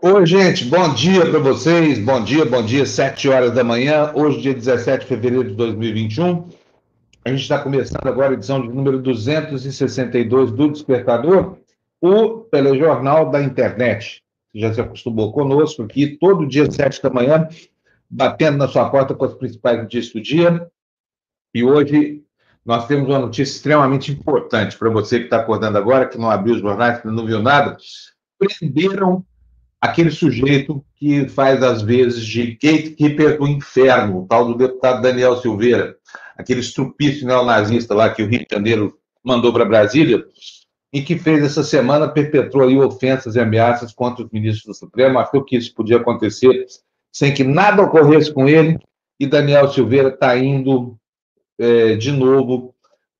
Oi, gente, bom dia para vocês. Bom dia, bom dia, 7 horas da manhã. Hoje, dia 17 de fevereiro de 2021. A gente está começando agora a edição de número 262 do Despertador, o telejornal da internet. Você já se acostumou conosco aqui, todo dia, 7 da manhã, batendo na sua porta com as principais notícias do dia. E hoje nós temos uma notícia extremamente importante para você que está acordando agora, que não abriu os jornais, que não viu nada. Prenderam aquele sujeito que faz, às vezes, de gatekeeper do inferno, o tal do deputado Daniel Silveira, aquele estrupício neonazista lá que o Rio de Janeiro mandou para Brasília, e que fez essa semana, perpetrou aí ofensas e ameaças contra os ministros do Supremo, achou que isso podia acontecer sem que nada ocorresse com ele, e Daniel Silveira está indo é, de novo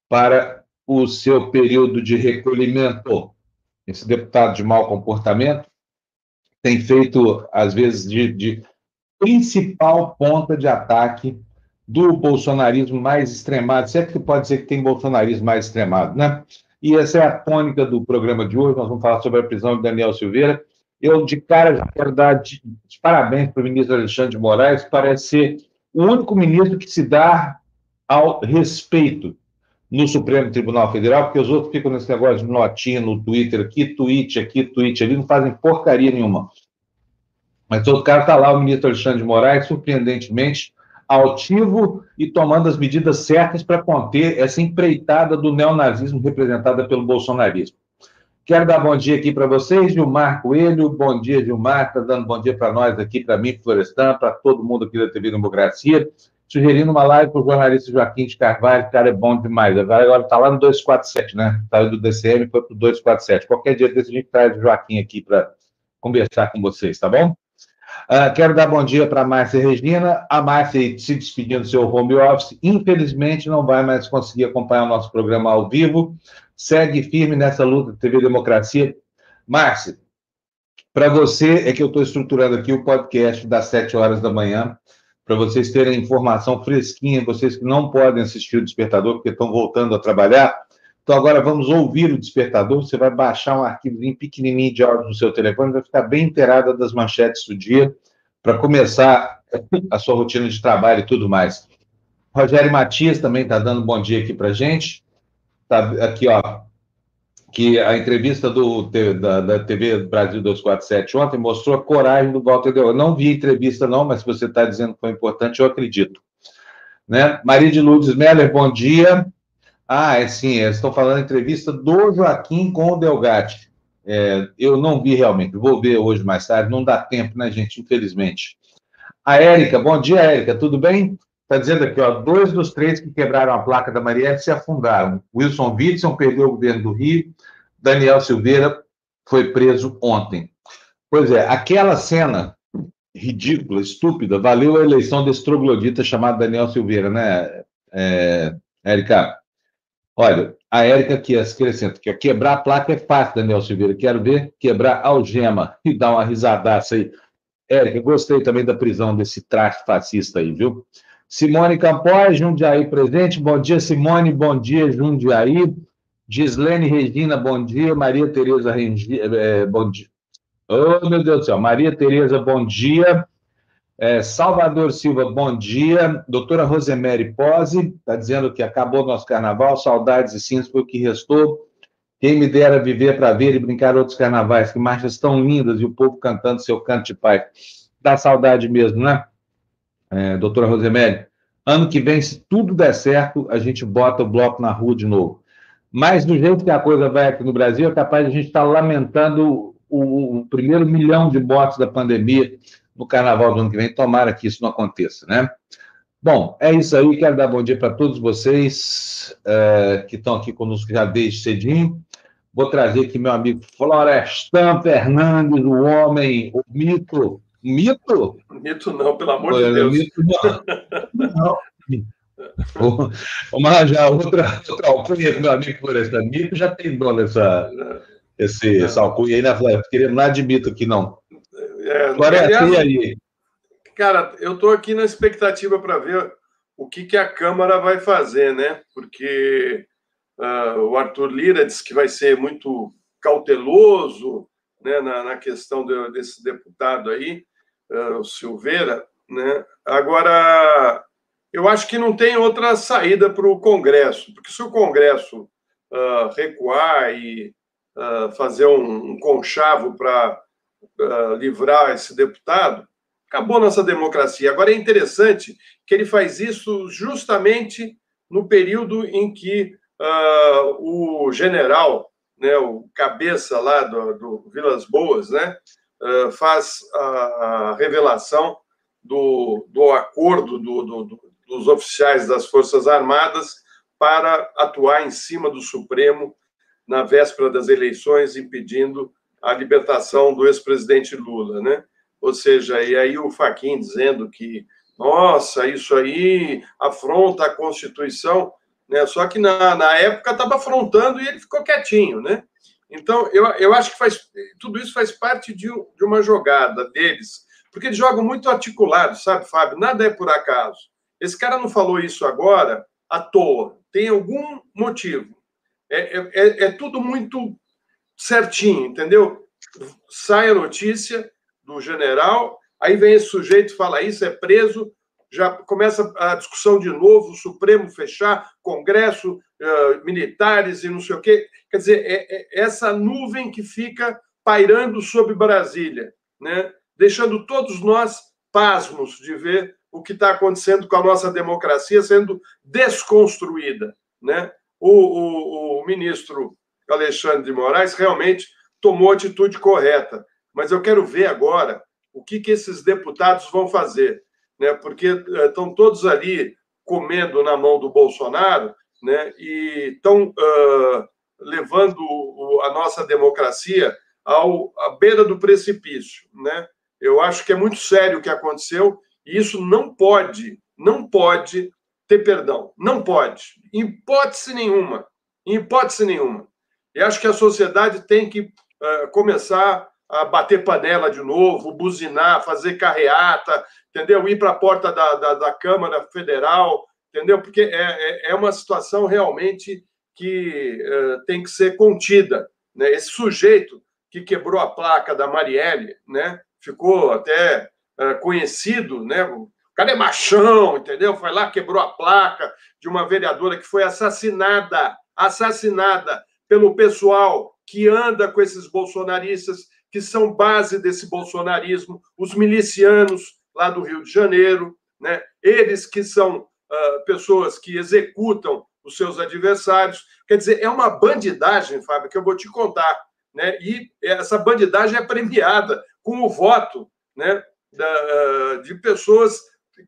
para o seu período de recolhimento. Esse deputado de mau comportamento tem feito, às vezes, de, de principal ponta de ataque do bolsonarismo mais extremado. Certo que pode dizer que tem bolsonarismo mais extremado, né? E essa é a tônica do programa de hoje. Nós vamos falar sobre a prisão de Daniel Silveira. Eu, de cara, já quero dar de, de parabéns para o ministro Alexandre de Moraes, parece ser o único ministro que se dá ao respeito no Supremo Tribunal Federal, porque os outros ficam nesse negócio de notinha no Twitter aqui, tweet aqui, tweet ali, não fazem porcaria nenhuma. Mas todo cara está lá, o ministro Alexandre de Moraes, surpreendentemente altivo e tomando as medidas certas para conter essa empreitada do neonazismo representada pelo bolsonarismo. Quero dar bom dia aqui para vocês, Gilmar Coelho, bom dia, Gilmar, está dando bom dia para nós aqui, para mim, Florestan, para todo mundo aqui da TV Democracia sugerindo uma live para o jornalista Joaquim de Carvalho, cara é bom demais. Agora está lá no 247, né? Saiu do DCM foi para o 247. Qualquer dia desse a gente traz o Joaquim aqui para conversar com vocês, tá bom? Uh, quero dar bom dia para a Márcia Regina. A Márcia se despedindo do seu home office. Infelizmente, não vai mais conseguir acompanhar o nosso programa ao vivo. Segue firme nessa luta da TV Democracia. Márcia, para você é que eu estou estruturando aqui o podcast das 7 horas da manhã para vocês terem informação fresquinha, vocês que não podem assistir o Despertador porque estão voltando a trabalhar. Então, agora vamos ouvir o Despertador. Você vai baixar um arquivozinho pequenininho de áudio no seu telefone, vai ficar bem inteirada das manchetes do dia, para começar a sua rotina de trabalho e tudo mais. Rogério Matias também está dando um bom dia aqui para gente. Está aqui, ó, que a entrevista do, da, da, TV Brasil 247 ontem mostrou a coragem do Walter Del. Eu não vi a entrevista, não, mas se você está dizendo que foi importante, eu acredito. Né? Maria de Lourdes Meller, bom dia. Ah, é sim, estou falando da entrevista do Joaquim com o Delgatti. É, eu não vi realmente, vou ver hoje mais tarde, não dá tempo, né, gente? Infelizmente. A Érica, bom dia, Érica, tudo bem? Está dizendo aqui, ó, dois dos três que quebraram a placa da Marielle se afundaram. Wilson Witson perdeu o governo do Rio, Daniel Silveira foi preso ontem. Pois é, aquela cena ridícula, estúpida, valeu a eleição desse troglodita chamado Daniel Silveira, né, é, Érica? Olha, a Érica aqui acrescenta que quebrar a placa é fácil, Daniel Silveira. Quero ver quebrar algema e dar uma risadaça aí. Érica, gostei também da prisão desse traste fascista aí, viu? Simone Campós, Jundiaí presente. Bom dia, Simone. Bom dia, Jundiaí. Gislene Regina, bom dia. Maria Tereza Regina, é, bom dia. Oh, meu Deus do céu. Maria Tereza, bom dia. É, Salvador Silva, bom dia. Doutora Rosemary Pose, está dizendo que acabou nosso carnaval, saudades e cintos foi o que restou. Quem me dera viver para ver e brincar outros carnavais, que marchas tão lindas e o povo cantando seu canto de pai. Dá saudade mesmo, né? é, doutora Rosemary, ano que vem, se tudo der certo, a gente bota o bloco na rua de novo. Mas do jeito que a coisa vai aqui no Brasil, é capaz de a gente estar lamentando o, o primeiro milhão de mortes da pandemia no carnaval do ano que vem. Tomara que isso não aconteça, né? Bom, é isso aí. Quero dar bom dia para todos vocês é, que estão aqui conosco já desde cedinho. Vou trazer aqui meu amigo Florestan Fernandes, o homem, o mito, Mito? Mito não, pelo amor Olha, de Deus. Mito não. não. Arranjar outra, outra alcunha meu amigo Floresta. Mito já tem dono essa, esse, essa alcunha aí, né, Flávio? Queremos nada de mito aqui, não. É, Floresta, e aí? Cara, eu estou aqui na expectativa para ver o que, que a Câmara vai fazer, né? Porque uh, o Arthur Lira disse que vai ser muito cauteloso, né, na, na questão de, desse deputado aí, uh, o Silveira. Né? Agora, eu acho que não tem outra saída para o Congresso, porque se o Congresso uh, recuar e uh, fazer um, um conchavo para uh, livrar esse deputado, acabou nossa democracia. Agora é interessante que ele faz isso justamente no período em que o general, né, o cabeça lá do, do Vilas Boas, né, faz a, revelação do, do acordo do, do, dos oficiais das Forças Armadas para atuar em cima do Supremo na véspera das eleições, impedindo a libertação do ex-presidente Lula, né? Ou seja, e aí o Faquin dizendo que, nossa, isso aí afronta a Constituição, né? Só que na, na época estava afrontando e ele ficou quietinho, né? Então, eu, eu acho que faz, tudo isso faz parte de, de uma jogada deles, porque eles jogam muito articulado, sabe, Fábio? Nada é por acaso. Esse cara não falou isso agora à toa, tem algum motivo. É, é, é, é tudo muito certinho, entendeu? Sai a notícia do general, aí vem esse sujeito fala isso, é preso, já começa a discussão de novo, o Supremo fechar, Congresso, uh, militares e não sei o quê. Quer dizer, é, é, essa nuvem que fica pairando sobre Brasília, né? deixando todos nós pasmos de ver o que está acontecendo com a nossa democracia sendo desconstruída. Né? O, o, o ministro Alexandre de Moraes realmente tomou a atitude correta, mas eu quero ver agora o que, que esses deputados vão fazer, né? porque eh, estão todos ali comendo na mão do Bolsonaro né? e estão uh, levando a nossa democracia ao, à beira do precipício. Né? Eu acho que é muito sério o que aconteceu e isso não pode, não pode ter perdão. Não pode. Em hipótese nenhuma. Em hipótese nenhuma. E acho que a sociedade tem que uh, começar a bater panela de novo, buzinar, fazer carreata, entendeu? Ir para a porta da, da, da, Câmara Federal, entendeu? Porque é, é, é uma situação realmente que uh, tem que ser contida. Né? Esse sujeito que quebrou a placa da Marielle, né? ficou até é, conhecido, né? O cara é machão, entendeu? Foi lá, quebrou a placa de uma vereadora que foi assassinada, assassinada pelo pessoal que anda com esses bolsonaristas, que são base desse bolsonarismo, os milicianos lá do Rio de Janeiro, né? Eles que são uh, pessoas que executam os seus adversários. Quer dizer, é uma bandidagem, Fábio, que eu vou te contar. Né? E essa bandidagem é premiada com o voto né, da, de pessoas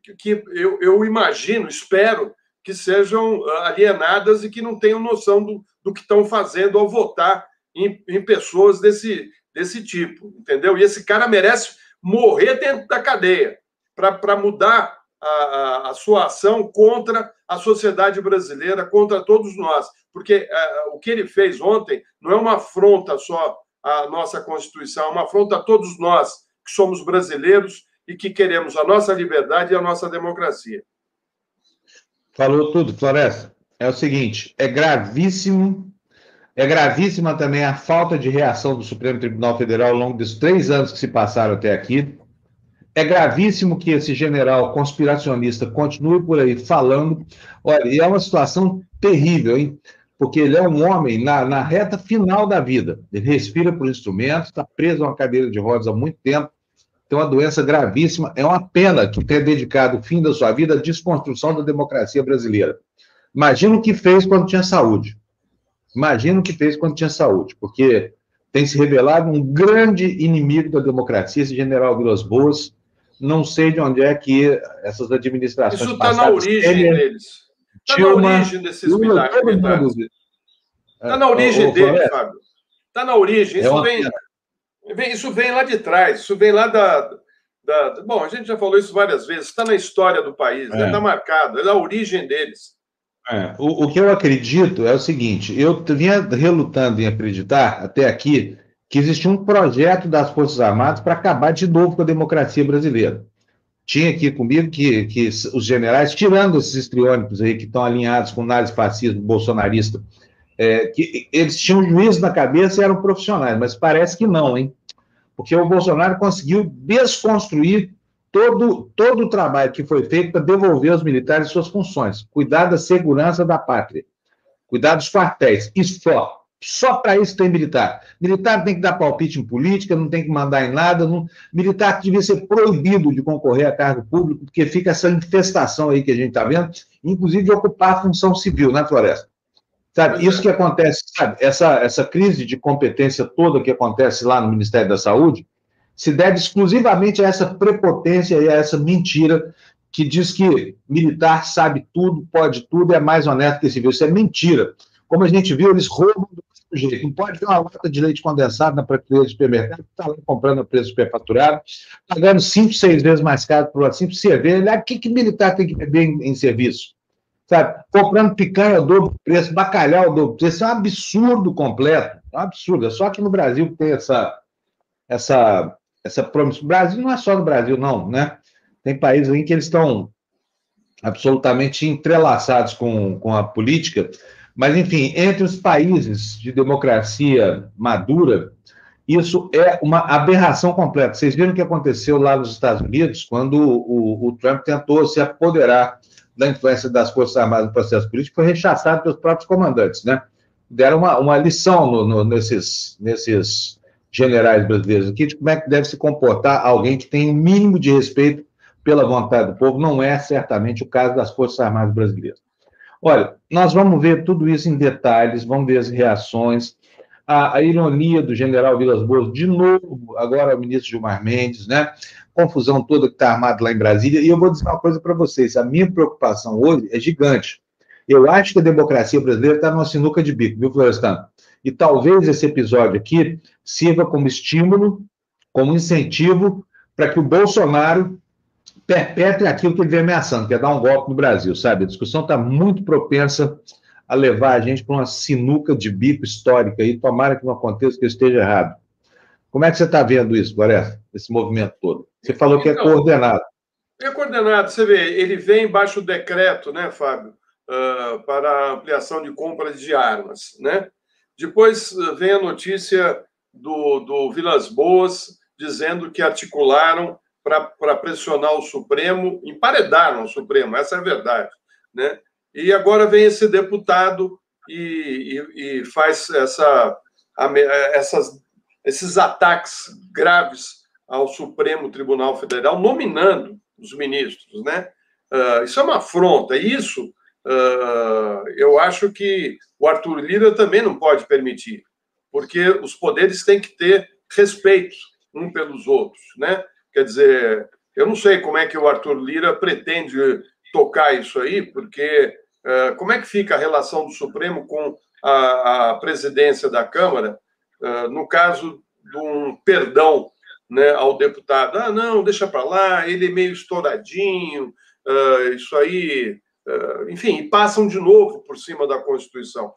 que, que eu, eu, imagino, espero, que sejam ah, alienadas e que não tenham noção do, do que estão fazendo ao votar em, em pessoas desse, desse tipo, entendeu? E esse cara merece morrer dentro da cadeia para mudar a, a, sua ação contra a sociedade brasileira, contra todos nós. Porque uh, o que ele fez ontem não é uma afronta só à nossa Constituição, é uma afronta a todos nós que somos brasileiros e que queremos a nossa liberdade e a nossa democracia. Falou tudo, Floresta. É o seguinte: é gravíssimo, é gravíssima também a falta de reação do Supremo Tribunal Federal ao longo dos três anos que se passaram até aqui. É gravíssimo que esse general conspiracionista continue por aí falando. Olha, e é uma situação terrível, hein? Porque ele é um homem na, na reta final da vida. Ele respira por instrumentos, está preso a uma cadeira de rodas há muito tempo tem uma doença gravíssima. É uma pena que tenha dedicado o fim da sua vida à desconstrução da democracia brasileira. Imagina o que fez quando tinha saúde. Imagina o que fez quando tinha saúde, porque tem se revelado um grande inimigo da democracia, esse general Vilas Boas. Não sei de onde é que essas administrações. Isso está na origem deles. Está na origem desses milagres. Está na origem deles, Fábio. Está na origem. Isso é vem. Pena isso vem lá de trás, isso vem lá da, da. bom, a gente já falou isso várias vezes, está na história do país, está né? é. Tá marcado, é a origem deles. É, o, o, que eu acredito é o seguinte: eu vinha relutando em acreditar até aqui que existia um projeto das Forças Armadas para acabar de novo com a democracia brasileira. Tinha aqui comigo que, que os generais, tirando esses estriônicos aí que estão alinhados com o nazifascismo bolsonarista, é, que eles tinham juízo na cabeça e eram profissionais, mas parece que não, hein? porque o Bolsonaro conseguiu desconstruir todo, todo o trabalho que foi feito para devolver aos militares suas funções, cuidar da segurança da pátria, cuidar dos quartéis, isso só. Só para isso tem militar. Militar tem que dar palpite em política, não tem que mandar em nada. Não... Militar devia ser proibido de concorrer a cargo público, porque fica essa infestação aí que a gente está vendo, inclusive de ocupar a função civil na floresta. Sabe, isso é. que acontece, sabe, essa, essa crise de competência toda que acontece lá no Ministério da Saúde, se deve exclusivamente a essa prepotência e a essa mentira que diz que militar sabe tudo, pode tudo, é mais honesto que civil. Isso é mentira. Como a gente viu, eles roubam do jeito. Não pode ter uma lata de leite condensado na prateleira do supermercado, está lá comprando a preço superfaturado, pagando cinco, seis vezes mais caro por uma simples cerveja. O que, que militar tem que beber em, em serviço? Sabe? Comprando picanha dobro do preço, bacalhau dobro do preço. Isso é um absurdo completo. É um absurdo. É só que no Brasil tem essa, essa, essa promessa. O Brasil não é só no Brasil, não, né? Tem países em que eles estão absolutamente entrelaçados com, com a política mas, enfim, entre os países de democracia madura, isso é uma aberração completa. Vocês viram o que aconteceu lá nos Estados Unidos, quando o, o Trump tentou se apoderar da influência das Forças Armadas no processo político, foi rechaçado pelos próprios comandantes, né? Deram uma, uma lição no, no, nesses, nesses generais brasileiros aqui de como é que deve se comportar alguém que tem o um mínimo de respeito pela vontade do povo. Não é certamente o caso das Forças Armadas brasileiras. Olha, nós vamos ver tudo isso em detalhes, vamos ver as reações, a, a ironia do general Vilas Boas, de novo, agora o ministro Gilmar Mendes, né? Confusão toda que está armada lá em Brasília. E eu vou dizer uma coisa para vocês: a minha preocupação hoje é gigante. Eu acho que a democracia brasileira está numa sinuca de bico, viu, Florestano? E talvez esse episódio aqui sirva como estímulo, como incentivo para que o Bolsonaro perpetre aquilo que ele vem ameaçando, que é dar um golpe no Brasil, sabe? A discussão está muito propensa a levar a gente para uma sinuca de bico histórica e tomara que não aconteça que eu esteja errado. Como é que você está vendo isso, Floresta, esse movimento todo? Você falou que é então, coordenado. É coordenado, você vê, ele vem embaixo do decreto, né, Fábio, uh, para ampliação de compras de armas, né? Depois vem a notícia do, do Vilas Boas dizendo que articularam para pressionar o Supremo, emparedaram o Supremo, essa é a verdade. Né? E agora vem esse deputado e, e, e faz essa, essas, esses ataques graves ao Supremo Tribunal Federal, nominando os ministros. Né? Uh, isso é uma afronta. Isso uh, eu acho que o Arthur Lira também não pode permitir, porque os poderes têm que ter respeito um pelos outros. Né? Quer dizer, eu não sei como é que o Arthur Lira pretende tocar isso aí, porque uh, como é que fica a relação do Supremo com a, a presidência da Câmara, uh, no caso de um perdão né, ao deputado? Ah, não, deixa para lá, ele é meio estouradinho, isso aí. Enfim, passam de novo por cima da Constituição.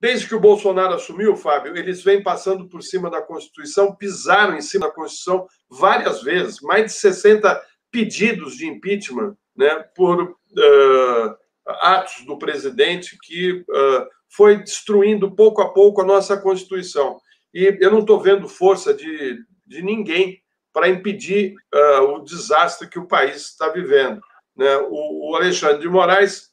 Desde que o Bolsonaro assumiu, Fábio, eles vêm passando por cima da Constituição, pisaram em cima da Constituição várias vezes, mais de 60 pedidos de impeachment né, por uh, atos do presidente que uh, foi destruindo pouco a pouco a nossa Constituição. E eu não estou vendo força de, de ninguém para impedir uh, o desastre que o país está vivendo. Né? O, o Alexandre de Moraes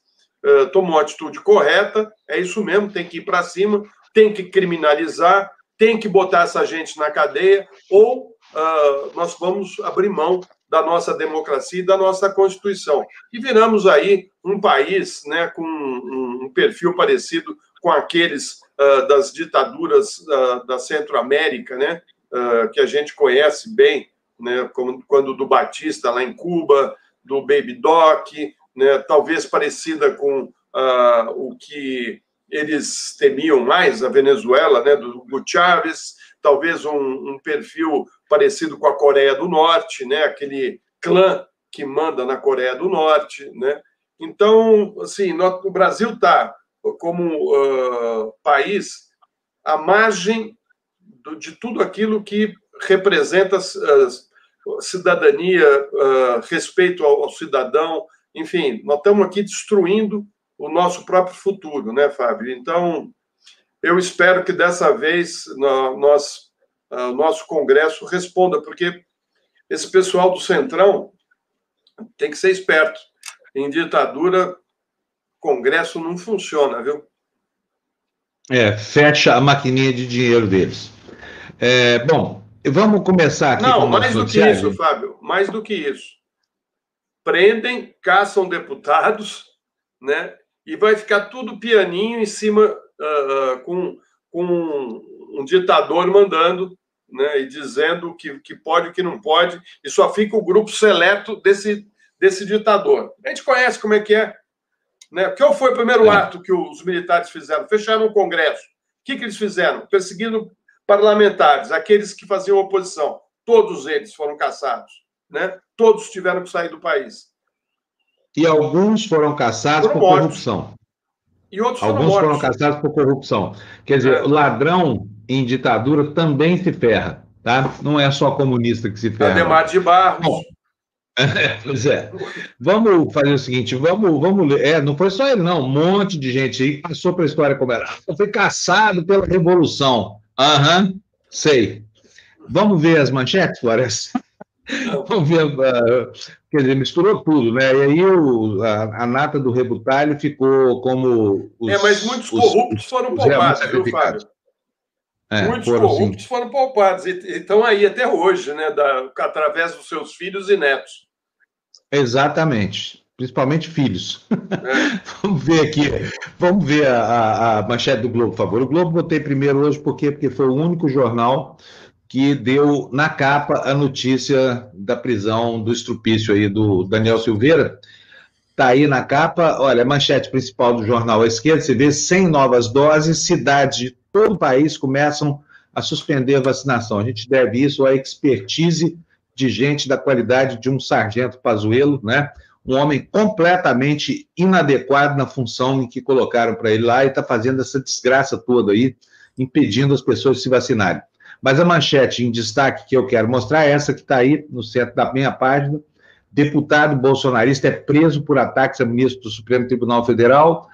uh, tomou uma atitude correta, é isso mesmo, tem que ir para cima, tem que criminalizar, tem que botar essa gente na cadeia, ou uh, nós vamos abrir mão da nossa democracia e da nossa Constituição. E viramos aí um país né, com um, um perfil parecido com aqueles uh, das ditaduras uh, da Centro-América, né, uh, que a gente conhece bem, né, como quando do Batista lá em Cuba, do Baby Doc, né, talvez parecida com uh, o que eles temiam mais, a Venezuela, né, do Hugo Chávez, talvez um, um, perfil parecido com a Coreia do Norte, né, aquele clã que manda na Coreia do Norte, né? Então, assim, o Brasil está como uh, país à margem do, de tudo aquilo que representa uh, cidadania, uh, respeito ao, ao cidadão, enfim, nós estamos aqui destruindo o nosso próprio futuro, né, Fábio? Então, eu espero que dessa vez nós o nosso Congresso responda, porque esse pessoal do Centrão tem que ser esperto. Em ditadura, Congresso não funciona, viu? É, fecha a maquininha de dinheiro deles. É, bom, vamos começar aqui Não, mais do que isso, Fábio, mais do que isso. Prendem, caçam deputados, né? E vai ficar tudo pianinho em cima, uh, com, com um, um ditador mandando, né? E dizendo o que, que pode e o que não pode, e só fica o grupo seleto desse, desse ditador. A gente conhece como é que é. Né? Qual foi o primeiro é. ato que os militares fizeram? Fecharam o Congresso. O que, que eles fizeram? Perseguindo parlamentares, aqueles que faziam oposição. Todos eles foram caçados. Né? Todos tiveram que sair do país. E alguns foram caçados foram por mortos. corrupção. E outros alguns foram, foram caçados por corrupção. Quer dizer, é. ladrão em ditadura também se ferra. Tá? Não é só comunista que se ferra. Ademar de Barros. Bom, é, pois é. Vamos fazer o seguinte, vamos, vamos ler. É, não foi só ele, não. Um monte de gente aí passou para a história como era. Foi caçado pela Revolução. Aham, uhum, sei. Vamos ver as manchetes, Flores? Vamos ver. Uh, quer dizer, misturou tudo, né? E aí o, a, a nata do rebutalho ficou como. Os, é, mas muitos os, corruptos os, foram poupados, viu, Fábio? É, Muitos foram, corruptos sim. foram poupados e estão aí até hoje, né, da, através dos seus filhos e netos. Exatamente, principalmente filhos. É. vamos ver aqui, vamos ver a, a, manchete do Globo, por favor. O Globo botei primeiro hoje porque, porque foi o único jornal que deu na capa a notícia da prisão do estrupício aí do Daniel Silveira. Está aí na capa, olha, a manchete principal do jornal à esquerda, você vê 100 novas doses, cidades de todo o país começam a suspender a vacinação. A gente deve isso à expertise de gente da qualidade de um sargento Pazuello, né? Um homem completamente inadequado na função em que colocaram para ele lá e está fazendo essa desgraça toda aí, impedindo as pessoas de se vacinarem. Mas a manchete em destaque que eu quero mostrar é essa que está aí no centro da minha página. Deputado bolsonarista é preso por ataques a ministro do Supremo Tribunal Federal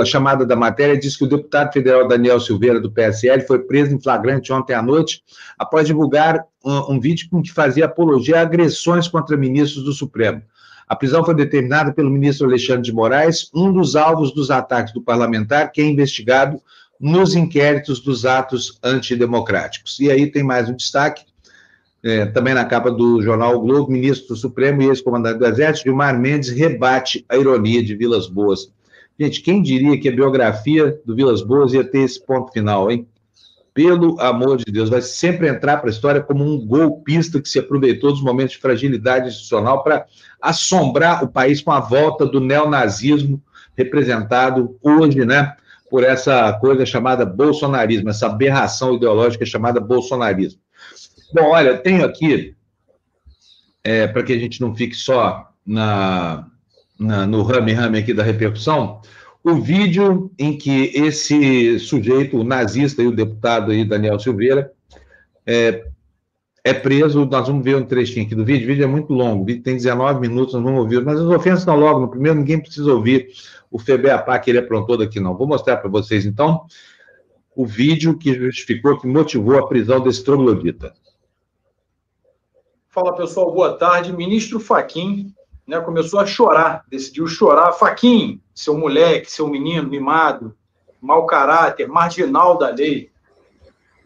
a chamada da matéria diz que o deputado federal Daniel Silveira, do PSL, foi preso em flagrante ontem à noite após divulgar um, um vídeo com que fazia apologia a agressões contra ministros do Supremo. A prisão foi determinada pelo ministro Alexandre de Moraes, um dos alvos dos ataques do parlamentar, que é investigado nos inquéritos dos atos antidemocráticos. E aí tem mais um destaque, é, também na capa do jornal o Globo, ministro do Supremo e ex-comandante do Exército, Gilmar Mendes, rebate a ironia de Vilas Boas. Gente, quem diria que a biografia do Vilas Boas ia ter esse ponto final, hein? Pelo amor de Deus, vai sempre entrar para a história como um golpista que se aproveitou dos momentos de fragilidade institucional para assombrar o país com a volta do neonazismo representado hoje, né, por essa coisa chamada bolsonarismo, essa aberração ideológica chamada bolsonarismo. Bom, olha, tenho aqui, é, para que a gente não fique só na, na, no rame-rame aqui da repercussão, o vídeo em que esse sujeito, o nazista e o deputado aí, Daniel Silveira, é, é preso. Nós vamos ver um trechinho aqui do vídeo. O vídeo é muito longo, o vídeo tem 19 minutos, nós vamos ouvir. Mas as ofensas estão logo no primeiro, ninguém precisa ouvir o FEBEAPA que ele aprontou daqui, não. Vou mostrar para vocês, então, o vídeo que justificou, que motivou a prisão desse troglodita. Fala, pessoal, boa tarde. Ministro Faquim né, começou a chorar, decidiu chorar. Faquin, seu moleque, seu menino mimado, mau caráter, marginal da lei.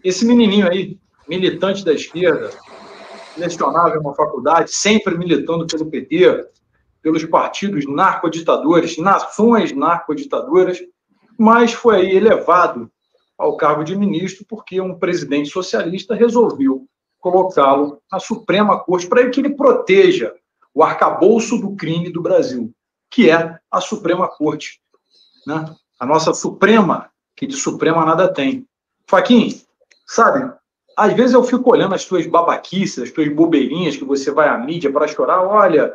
Esse menininho aí, militante da esquerda, lecionava em uma faculdade, sempre militando pelo PT, pelos partidos narcoditadores, nações narcoditadoras, mas foi aí elevado ao cargo de ministro porque um presidente socialista resolveu colocá-lo na Suprema Corte para que ele proteja o arcabouço do crime do Brasil, que é a Suprema Corte. Né? A nossa Suprema, que de Suprema nada tem. Faquin, sabe, às vezes eu fico olhando as tuas babaquices, as tuas bobeirinhas que você vai à mídia para chorar. Olha,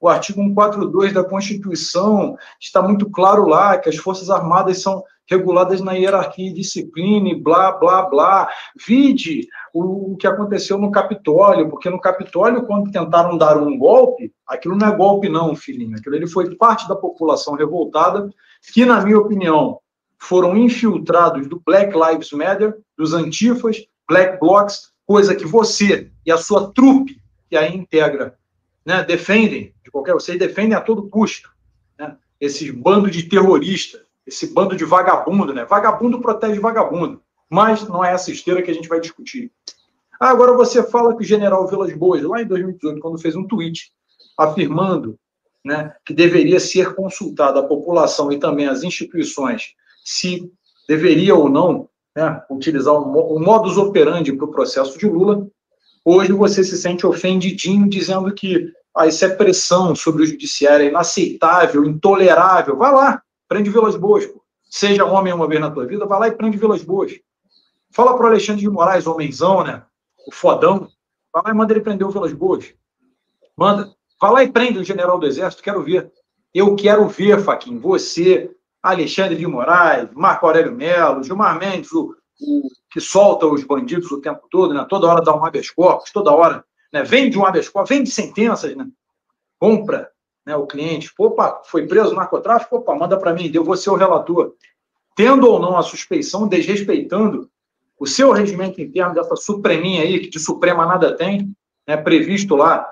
o artigo 142 da Constituição está muito claro lá que as Forças Armadas são reguladas na hierarquia e disciplina, e blá, blá, blá. Vide o, que aconteceu no Capitólio, porque no Capitólio, quando tentaram dar um golpe, aquilo não é golpe, não, filhinho. Aquilo ele foi parte da população revoltada, que, na minha opinião, foram infiltrados do Black Lives Matter, dos antifas, black blocs, coisa que você e a sua trupe, que aí integra, né, defendem, de qualquer, vocês defendem a todo custo, né, esses bandos de terroristas, esse bando de vagabundo, né? Vagabundo protege vagabundo, mas não é essa esteira que a gente vai discutir. Ah, agora você fala que o general Vilas Boas, lá em 2018, quando fez um tweet afirmando né, que deveria ser consultada a população e também as instituições se deveria ou não né, utilizar o modus operandi para o processo de Lula, hoje você se sente ofendidinho dizendo que ah, isso é pressão sobre o judiciário, é inaceitável, intolerável. Vai lá, prende Vilas Boas. Pô. Seja homem uma vez na tua vida, vai lá e prende Vilas Boas. Fala para o Alexandre de Moraes, homenzão, né? O fodão. Vai lá e manda ele prender o Vilas Boas. Manda. Vai lá e prende o general do Exército, quero ver. Eu quero ver, Faquinho, você, Alexandre de Moraes, Marco Aurélio Melo, Gilmar Mendes, o, o que solta os bandidos o tempo todo, né? toda hora dá um habeas corpus, toda hora né? vende um habeas corpus, vende sentenças, né? compra né, o cliente. Opa, foi preso no narcotráfico? Opa, manda para mim, eu vou ser o relator. Tendo ou não a suspeição, desrespeitando o seu regimento interno dessa supreminha aí, que de suprema nada tem, né, previsto lá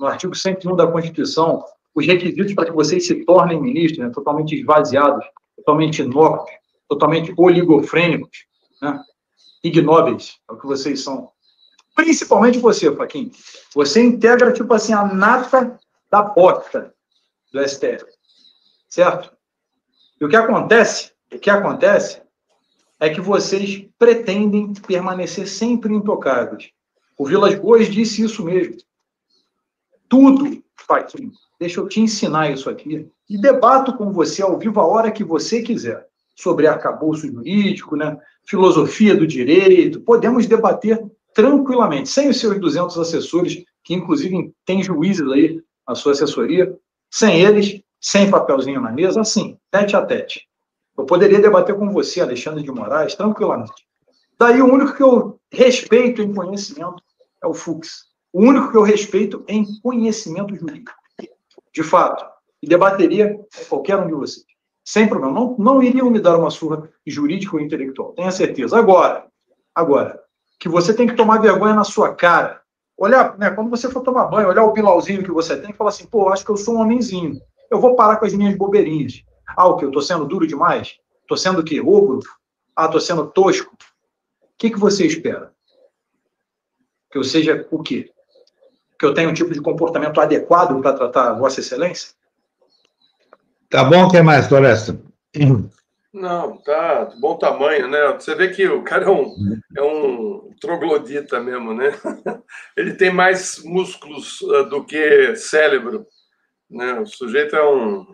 no artigo 101 da Constituição, os requisitos para que vocês se tornem ministros, né, totalmente esvaziados, totalmente inócuos, totalmente oligofrênicos, né, ignóbeis, é o que vocês são. Principalmente você, Faquinha. Você integra, tipo assim, a nata da porta do STF. Certo? E o que acontece, o que acontece é que vocês pretendem permanecer sempre intocáveis. O Vilas Boas disse isso mesmo. Tudo, Paquinho, deixa eu te ensinar isso aqui e debato com você ao vivo a hora que você quiser sobre arcabouço jurídico, né? filosofia do direito. Podemos debater tranquilamente, sem os seus 200 assessores, que inclusive tem juízes aí na sua assessoria, sem eles, sem papelzinho na mesa, assim, tete a tete. Eu poderia debater com você, Alexandre de Moraes, tranquilamente. Daí o único que eu respeito em conhecimento é o Fux. O único que eu respeito em conhecimento jurídico. De fato. E debateria qualquer um de vocês. Sem problema. Não, não iriam me dar uma surra jurídica ou intelectual. Tenha certeza. Agora, agora, que você tem que tomar vergonha na sua cara. Olhar, né, quando você for tomar banho, olhar o bilauzinho que você tem e falar assim, pô, acho que eu sou um homenzinho. Eu vou parar com as minhas bobeirinhas. Ah, o que? Eu tô sendo duro demais? Tô sendo o quê? Ogro? Ah, tô sendo tosco? O que, que você espera? Que eu seja o quê? que eu tenho um tipo de comportamento adequado para tratar Vossa Excelência? Tá bom, o que mais, Floresta? Não, tá bom tamanho, né? Você vê que o cara é um, é um troglodita mesmo, né? Ele tem mais músculos uh, do que cérebro, né? O sujeito é um...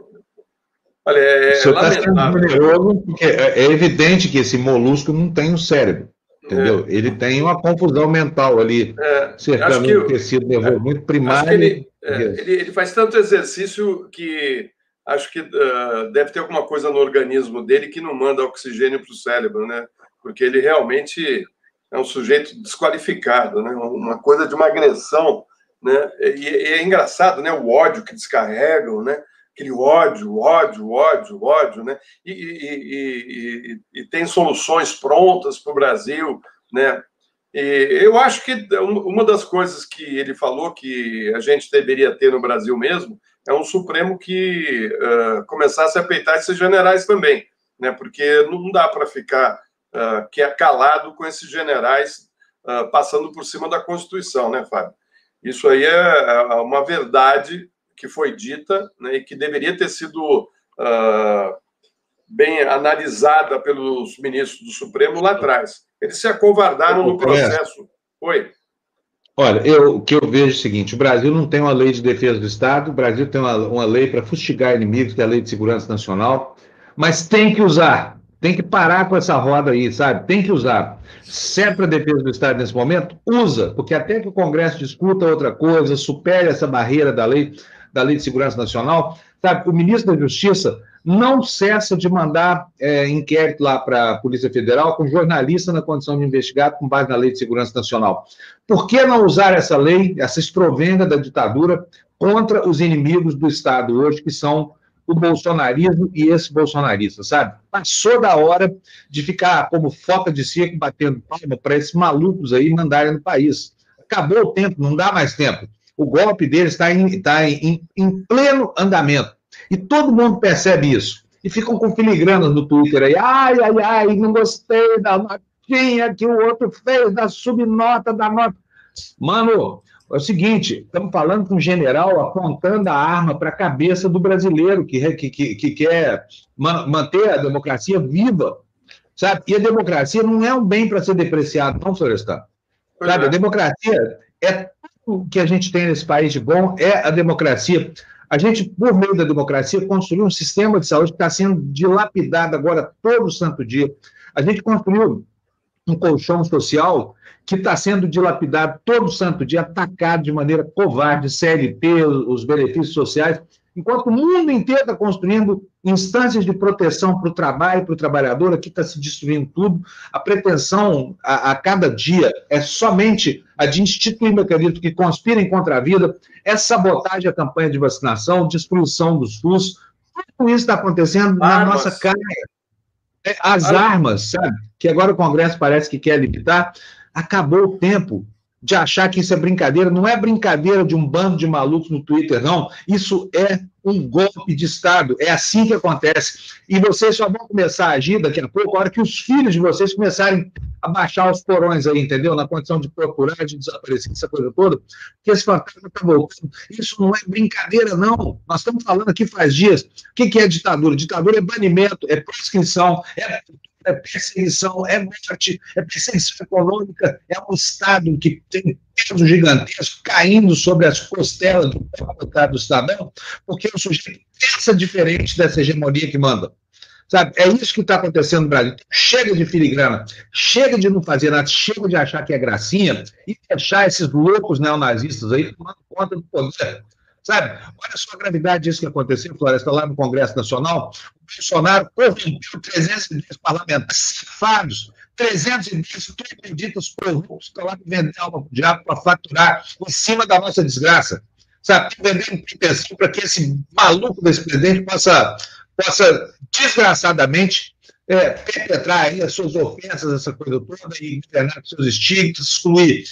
Olha, é, é lamentável. Tá porque é evidente que esse molusco não tem o um cérebro. Entendeu? É. Ele tem uma confusão mental ali, é, cercando o tecido nervoso muito primário. Ele, é, ele, ele, faz tanto exercício que acho que uh, deve ter alguma coisa no organismo dele que não manda oxigênio para o cérebro, né? Porque ele realmente é um sujeito desqualificado, né? Uma coisa de uma agressão, né? E, e é engraçado, né? O ódio que descarregam, né? aquele ódio, ódio, ódio, ódio, né? E, e, e, tem soluções prontas para o Brasil, né? Eu acho que uma das coisas que ele falou que a gente deveria ter no Brasil mesmo é um Supremo que uh, começasse a peitar esses generais também, né? Porque não dá para ficar uh, que é calado com esses generais uh, passando por cima da Constituição, né, Fábio? Isso aí é, é uma verdade que foi dita né, e que deveria ter sido uh, bem analisada pelos ministros do Supremo lá atrás. Eles se acovardaram no processo. Oi. Olha, eu, o que eu vejo é o seguinte: o Brasil não tem uma lei de defesa do Estado, o Brasil tem uma, uma lei para fustigar inimigos, que é a Lei de Segurança Nacional, mas tem que usar, tem que parar com essa roda aí, sabe? Tem que usar. Serve para a defesa do Estado nesse momento? Usa, porque até que o Congresso discuta outra coisa, supere essa barreira da lei, da Lei de Segurança Nacional, sabe? O ministro da Justiça não cessa de mandar é, inquérito lá para a Polícia Federal com jornalista na condição de investigado com base na Lei de Segurança Nacional. Por que não usar essa lei, essa estrovenda da ditadura, contra os inimigos do Estado hoje, que são o bolsonarismo e esse bolsonarista, sabe? Passou da hora de ficar como foca de circo batendo palma para esses malucos aí mandarem no país. Acabou o tempo, não dá mais tempo. O golpe deles está em, tá em, em pleno andamento. E todo mundo percebe isso. E ficam com filigranas no Twitter aí. Ai, ai, ai, não gostei da notinha que o outro fez, da subnota, da nota. Mano, é o seguinte: estamos falando com um general apontando a arma para a cabeça do brasileiro que, que, que, que quer manter a democracia viva. Sabe? E a democracia não é um bem para ser depreciado, não, Florestan. Sabe? A é. democracia é tudo que a gente tem nesse país de bom, é a democracia. A gente, por meio da democracia, construiu um sistema de saúde que está sendo dilapidado agora todo santo dia. A gente construiu um colchão social que está sendo dilapidado todo santo dia, atacado de maneira covarde, CLT, os benefícios sociais, enquanto o mundo inteiro está construindo instâncias de proteção para o trabalho, para o trabalhador, aqui está se destruindo tudo. A pretensão a, a, cada dia é somente a de instituir mecanismos que conspirem contra a vida, é sabotagem à campanha de vacinação, destruição dos SUS. Tudo isso está acontecendo armas. na nossa cara. É, as armas, sabe? Que agora o Congresso parece que quer limitar. Acabou o tempo de achar que isso é brincadeira. Não é brincadeira de um bando de malucos no Twitter, não. Isso é um golpe de Estado. É assim que acontece. E vocês só vão começar a agir daqui a pouco, a hora que os filhos de vocês começarem a baixar os porões aí, entendeu? Na condição de procurar, de desaparecer, essa coisa toda, porque esse fantasma está voltando. Isso não é brincadeira, não. Nós estamos falando aqui faz dias. O que é ditadura? Ditadura é banimento, é prescrição, é é perseguição, é morte, é perseguição econômica, é um Estado que tem peso gigantesco caindo sobre as costelas do do Estadão, porque o sujeito pensa diferente dessa hegemonia que manda. Sabe? É isso que está acontecendo no Brasil. Chega de filigrana, chega de não fazer nada, chega de achar que é gracinha e deixar esses loucos neonazistas aí tomando conta do poder. Sabe? Olha só a gravidade disso que aconteceu, Floresta, lá no Congresso Nacional. O Bolsonaro corrompeu 310 parlamentares safados, 310 acreditas corruptos, estão lá vendendo alma pro diabo para faturar em cima da nossa desgraça. Sabe? Vendendo pretensão para que esse maluco desse presidente possa, possa desgraçadamente é, perpetrar aí as suas ofensas, essa coisa toda, e internar seus estigmas, excluir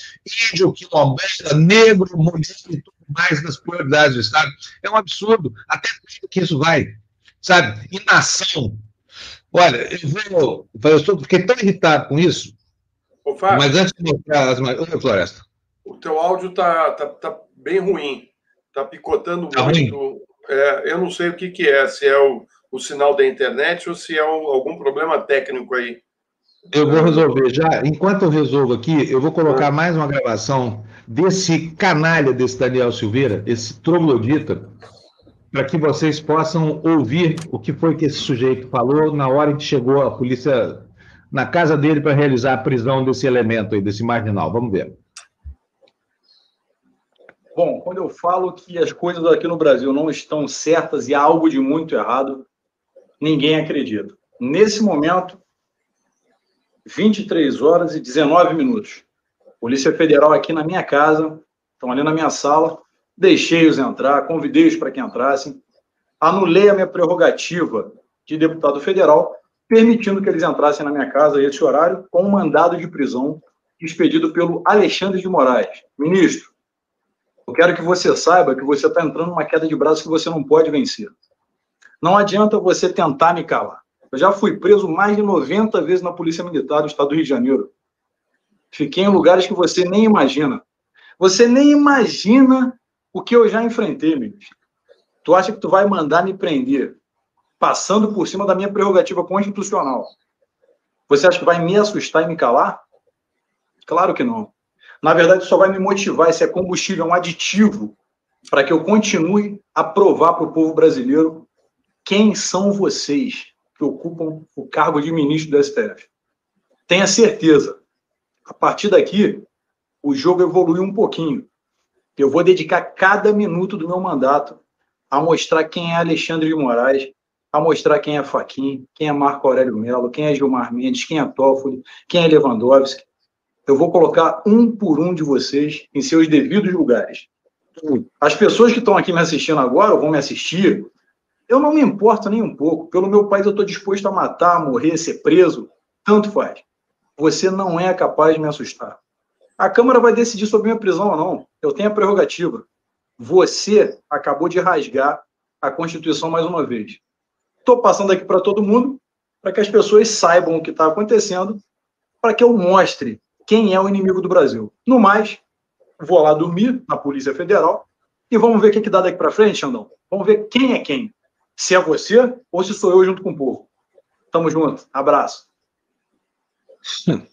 índio, quilombola, negro, mulher e tudo mais das prioridades do Estado. É um absurdo. Até que isso vai, sabe? Inação. Olha, eu vou. Eu estou, fiquei tão irritado com isso. Ô, Fábio, mas antes de mostrar as. Oi, Floresta. O teu áudio está tá, tá bem ruim. Está picotando tá muito. É, eu não sei o que, que é, se é o, o sinal da internet ou se é um, algum problema técnico aí. Eu vou resolver já. Enquanto eu resolvo aqui, eu vou colocar ah. mais uma gravação desse canalha desse Daniel Silveira, esse troglodita, para que vocês possam ouvir o que foi que esse sujeito falou na hora que chegou a polícia na casa dele para realizar a prisão desse elemento aí, desse marginal. Vamos ver. Bom, quando eu falo que as coisas aqui no Brasil não estão certas e há algo de muito errado, ninguém acredita. Nesse momento, 23 horas e 19 minutos. Polícia Federal aqui na minha casa, estão ali na minha sala, deixei-os entrar, convidei-os para que entrassem, anulei a minha prerrogativa de deputado federal, permitindo que eles entrassem na minha casa esse horário com um mandado de prisão expedido pelo Alexandre de Moraes. Ministro, eu quero que você saiba que você está entrando numa queda de braço que você não pode vencer. Não adianta você tentar me calar. Eu já fui preso mais de 90 vezes na Polícia Militar do Estado do Rio de Janeiro. Fiquei em lugares que você nem imagina. Você nem imagina o que eu já enfrentei, ministro. Tu acha que tu vai mandar me prender passando por cima da minha prerrogativa constitucional? Você acha que vai me assustar e me calar? Claro que não. Na verdade, só vai me motivar. Esse é combustível, é um aditivo para que eu continue a provar para o povo brasileiro quem são vocês que ocupam o cargo de ministro do STF. Tenha certeza, a partir daqui, o jogo evoluiu um pouquinho. Eu vou dedicar cada minuto do meu mandato a mostrar quem é Alexandre de Moraes, a mostrar quem é Faquin, quem é Marco Aurélio Melo, quem é Gilmar Mendes, quem é Toffoli, quem é Lewandowski. Eu vou colocar um por um de vocês em seus devidos lugares. As pessoas que estão aqui me assistindo agora, ou vão me assistir, Eu não me importo nem um pouco. Pelo meu país, eu estou disposto a matar, morrer, ser preso. Tanto faz. Você não é capaz de me assustar. A Câmara vai decidir sobre minha prisão ou não. Eu tenho a prerrogativa. Você acabou de rasgar a Constituição mais uma vez. Estou passando aqui para todo mundo, para que as pessoas saibam o que está acontecendo, para que eu mostre quem é o inimigo do Brasil. No mais, vou lá dormir na Polícia Federal e vamos ver o que, que dá daqui para frente, Xandão. Vamos ver quem é quem. Se é você ou se sou eu junto com o povo. Tamo junto. Abraço.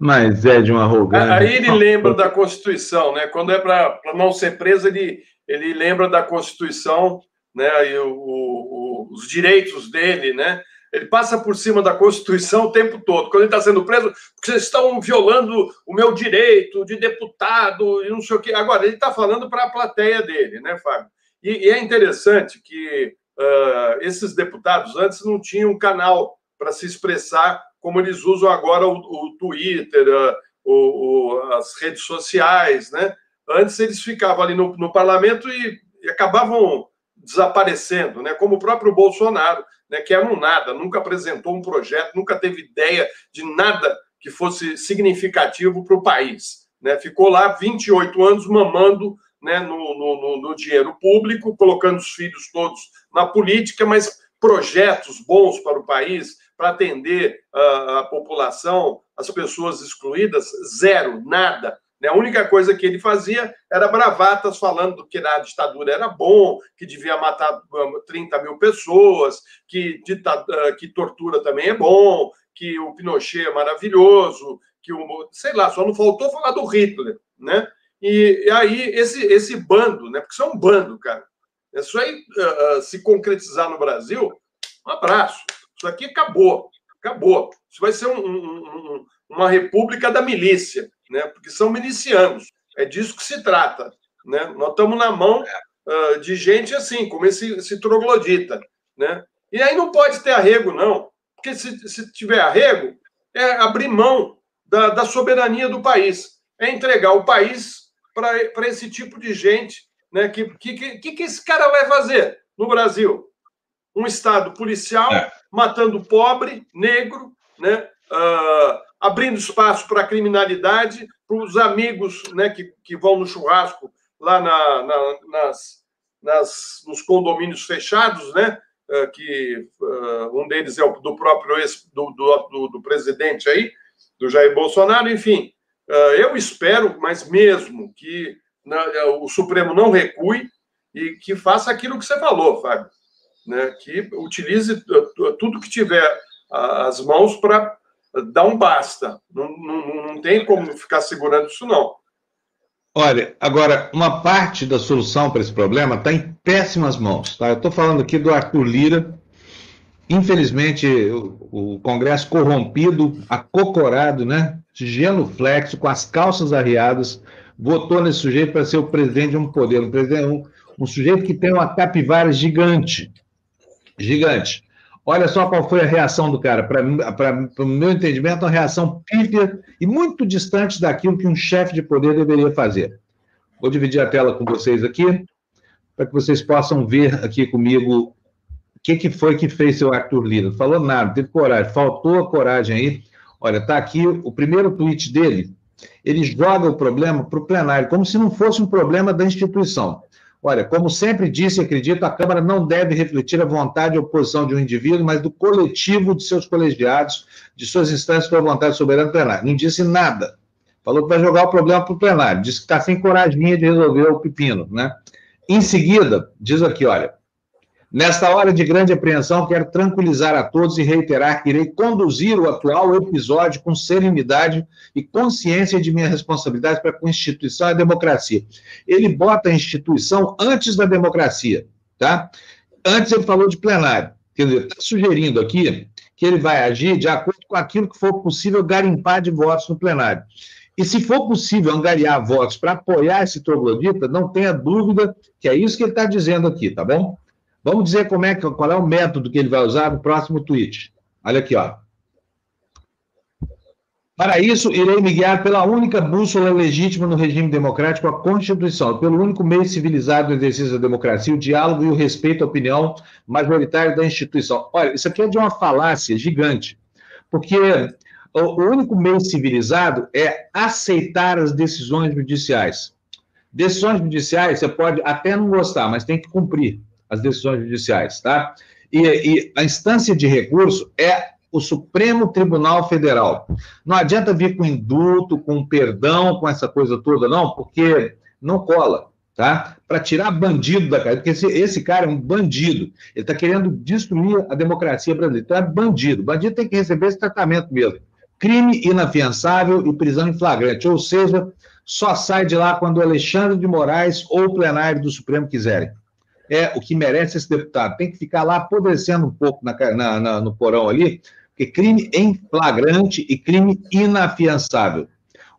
Mas é de uma arrogância. Aí ele lembra da Constituição, né? Quando é para não ser preso, ele, ele lembra da Constituição, né? E o, o, os direitos dele, né? Ele passa por cima da Constituição o tempo todo. Quando ele está sendo preso, vocês estão violando o meu direito de deputado e não sei o quê. Agora, ele está falando para a plateia dele, né, Fábio? E, e é interessante que uh, esses deputados antes não tinham um canal para se expressar como eles usam agora o, o Twitter, uh, o, o, as redes sociais, né? Antes eles ficavam ali no, no parlamento e, e acabavam desaparecendo, né? Como o próprio Bolsonaro né, que era um nada, nunca apresentou um projeto, nunca teve ideia de nada que fosse significativo para o país. Né? Ficou lá 28 anos mamando né, no, no, no, dinheiro público, colocando os filhos todos na política, mas projetos bons para o país, para atender a, a população, as pessoas excluídas, zero, nada. Né? A única coisa que ele fazia era bravatas falando que na ditadura era bom, que devia matar 30 mil pessoas, que, que tortura também é bom, que o Pinochet é maravilhoso, que o. sei lá, só não faltou falar do Hitler, né? E, e aí, esse, esse bando, né? Porque isso é um bando, cara. Isso aí uh, se concretizar no Brasil, um abraço. Isso aqui acabou. Acabou. Isso vai ser um, um, um, uma república da milícia né? porque são milicianos. É disso que se trata. Né? Nós estamos na mão uh, de gente assim, como esse, esse troglodita. Né? E aí não pode ter arrego, não. Porque se, se tiver arrego, é abrir mão da, da soberania do país. É entregar o país para esse tipo de gente. Né? Que, que, que, que esse cara vai fazer no Brasil? Um Estado policial é. matando pobre, negro, né? Uh, abrindo espaço para a criminalidade, para os amigos né, que, que vão no churrasco lá na, na, nas, nas, nos condomínios fechados, né? Uh, que uh, um deles é o do próprio ex, do, do, do, presidente aí, do Jair Bolsonaro, enfim. Eu espero, mas mesmo que o Supremo não recue e que faça aquilo que você falou, Fábio, né? que utilize tudo que tiver as mãos para dá um basta. Não, não, não tem como ficar segurando isso, não. Olha, agora, uma parte da solução para esse problema está em péssimas mãos. Tá? Eu estou falando aqui do Arthur Lira. Infelizmente, o, Congresso corrompido, acocorado, né? genuflexo, com as calças arriadas, votou nesse sujeito para ser o presidente de um poder. Um, um sujeito que tem uma capivara gigante. Gigante. Olha só qual foi a reação do cara. Para o meu entendimento, uma reação pífia e muito distante daquilo que um chefe de poder deveria fazer. Vou dividir a tela com vocês aqui, para que vocês possam ver aqui comigo o que, que foi que fez seu Arthur Lira. Falou nada, teve coragem, faltou a coragem aí. Olha, está aqui o primeiro tweet dele. Ele joga o problema para o plenário, como se não fosse um problema da instituição. Olha, como sempre disse e acredito, a Câmara não deve refletir a vontade e oposição de um indivíduo, mas do coletivo de seus colegiados, de suas instâncias a vontade soberana plenária. Não disse nada. Falou que vai jogar o problema para o plenário. Disse que está sem coragem de resolver o pepino, né? Em seguida, diz aqui, olha, Nesta hora de grande apreensão, quero tranquilizar a todos e reiterar que irei conduzir o atual episódio com serenidade e consciência de minha responsabilidade para com a instituição e a democracia. Ele bota a instituição antes da democracia, tá? Antes ele falou de plenário. Quer dizer, está sugerindo aqui que ele vai agir de acordo com aquilo que for possível garimpar de votos no plenário. E se for possível angariar votos para apoiar esse troglodita, não tenha dúvida que é isso que ele está dizendo aqui, tá bom? Vamos dizer como é, qual é o método que ele vai usar no próximo tweet. Olha aqui, ó. Para isso, irei me guiar pela única bússola legítima no regime democrático, a Constituição, pelo único meio civilizado do exercício da democracia, o diálogo e o respeito à opinião majoritária da instituição. Olha, isso aqui é de uma falácia gigante, porque o único meio civilizado é aceitar as decisões judiciais. Decisões judiciais, você pode até não gostar, mas tem que cumprir as decisões judiciais, tá? E, e a instância de recurso é o Supremo Tribunal Federal. Não adianta vir com indulto, com perdão, com essa coisa toda, não, porque não cola, tá? Para tirar bandido da cara, porque esse, esse cara é um bandido. Ele está querendo destruir a democracia brasileira. Então é bandido. Bandido tem que receber esse tratamento mesmo. Crime inafiançável e prisão em flagrante, ou seja, só sai de lá quando Alexandre de Moraes ou o plenário do Supremo quiserem é o que merece esse deputado. Tem que ficar lá apodrecendo um pouco na, na, na, no porão ali, porque crime em flagrante e crime inafiançável.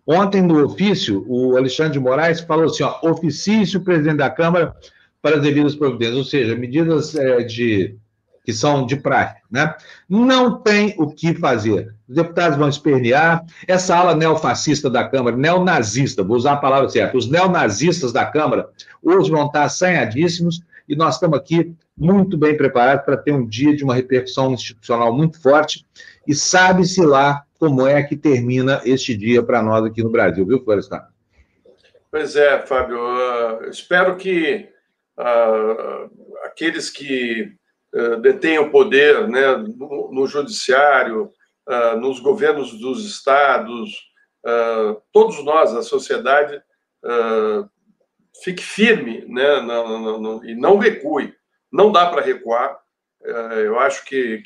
Ontem, no ofício, o Alexandre de Moraes falou assim: ó, oficício presidente da Câmara para as devidas providências, ou seja, medidas é, de que são de prática, né? Não tem o que fazer. Os deputados vão espernear. Essa ala neofascista da Câmara, neonazista, vou usar a palavra certa, os neonazistas da Câmara hoje vão estar assanhadíssimos e nós estamos aqui muito bem preparados para ter um dia de uma repercussão institucional muito forte e sabe-se lá como é que termina este dia para nós aqui no Brasil, viu, Florestan? Pois é, Fábio. Uh, espero que uh, aqueles que uh, detêm o poder né, no, no judiciário, nos governos dos estados, todos nós, a sociedade, fique firme né, e não recue. Não dá para recuar. É, eu acho que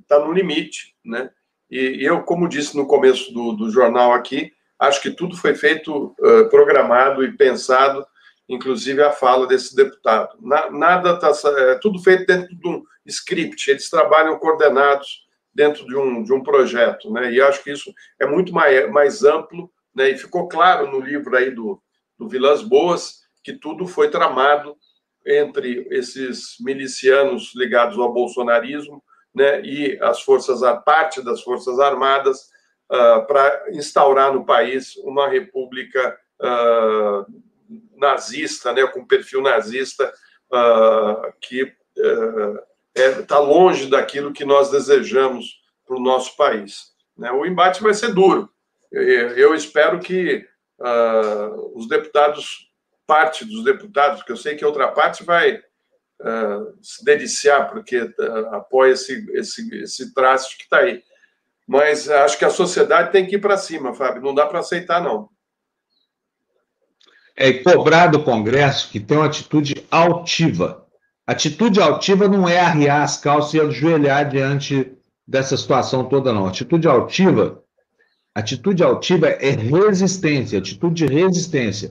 está no limite. Né? E eu, como disse no começo do, do jornal aqui, acho que tudo foi feito, programado e pensado, inclusive a fala desse deputado. Na, nada está. É, tudo feito dentro de um script, eles trabalham coordenados dentro de um, de um projeto. Né? E acho que isso é muito mais, mais amplo, né? e ficou claro no livro aí do, do Vilas Boas, que tudo foi tramado entre esses milicianos ligados ao bolsonarismo né, e as forças, parte das forças armadas, uh, para instaurar no país uma república uh, nazista, né, com perfil nazista, uh, que está é, longe daquilo que nós desejamos para o nosso país. Né? O embate vai ser duro. Eu espero que uh, os deputados, parte dos deputados, que eu sei que outra parte vai uh, se deliciar, porque uh, apoia esse, esse, esse traço que está aí. Mas acho que a sociedade tem que ir para cima, Fábio, não dá para aceitar, não. É cobrar do Congresso que tem uma atitude altiva. Atitude altiva não é arriar as calças e ajoelhar diante dessa situação toda, não. Atitude altiva Atitude altiva é resistência, atitude de resistência.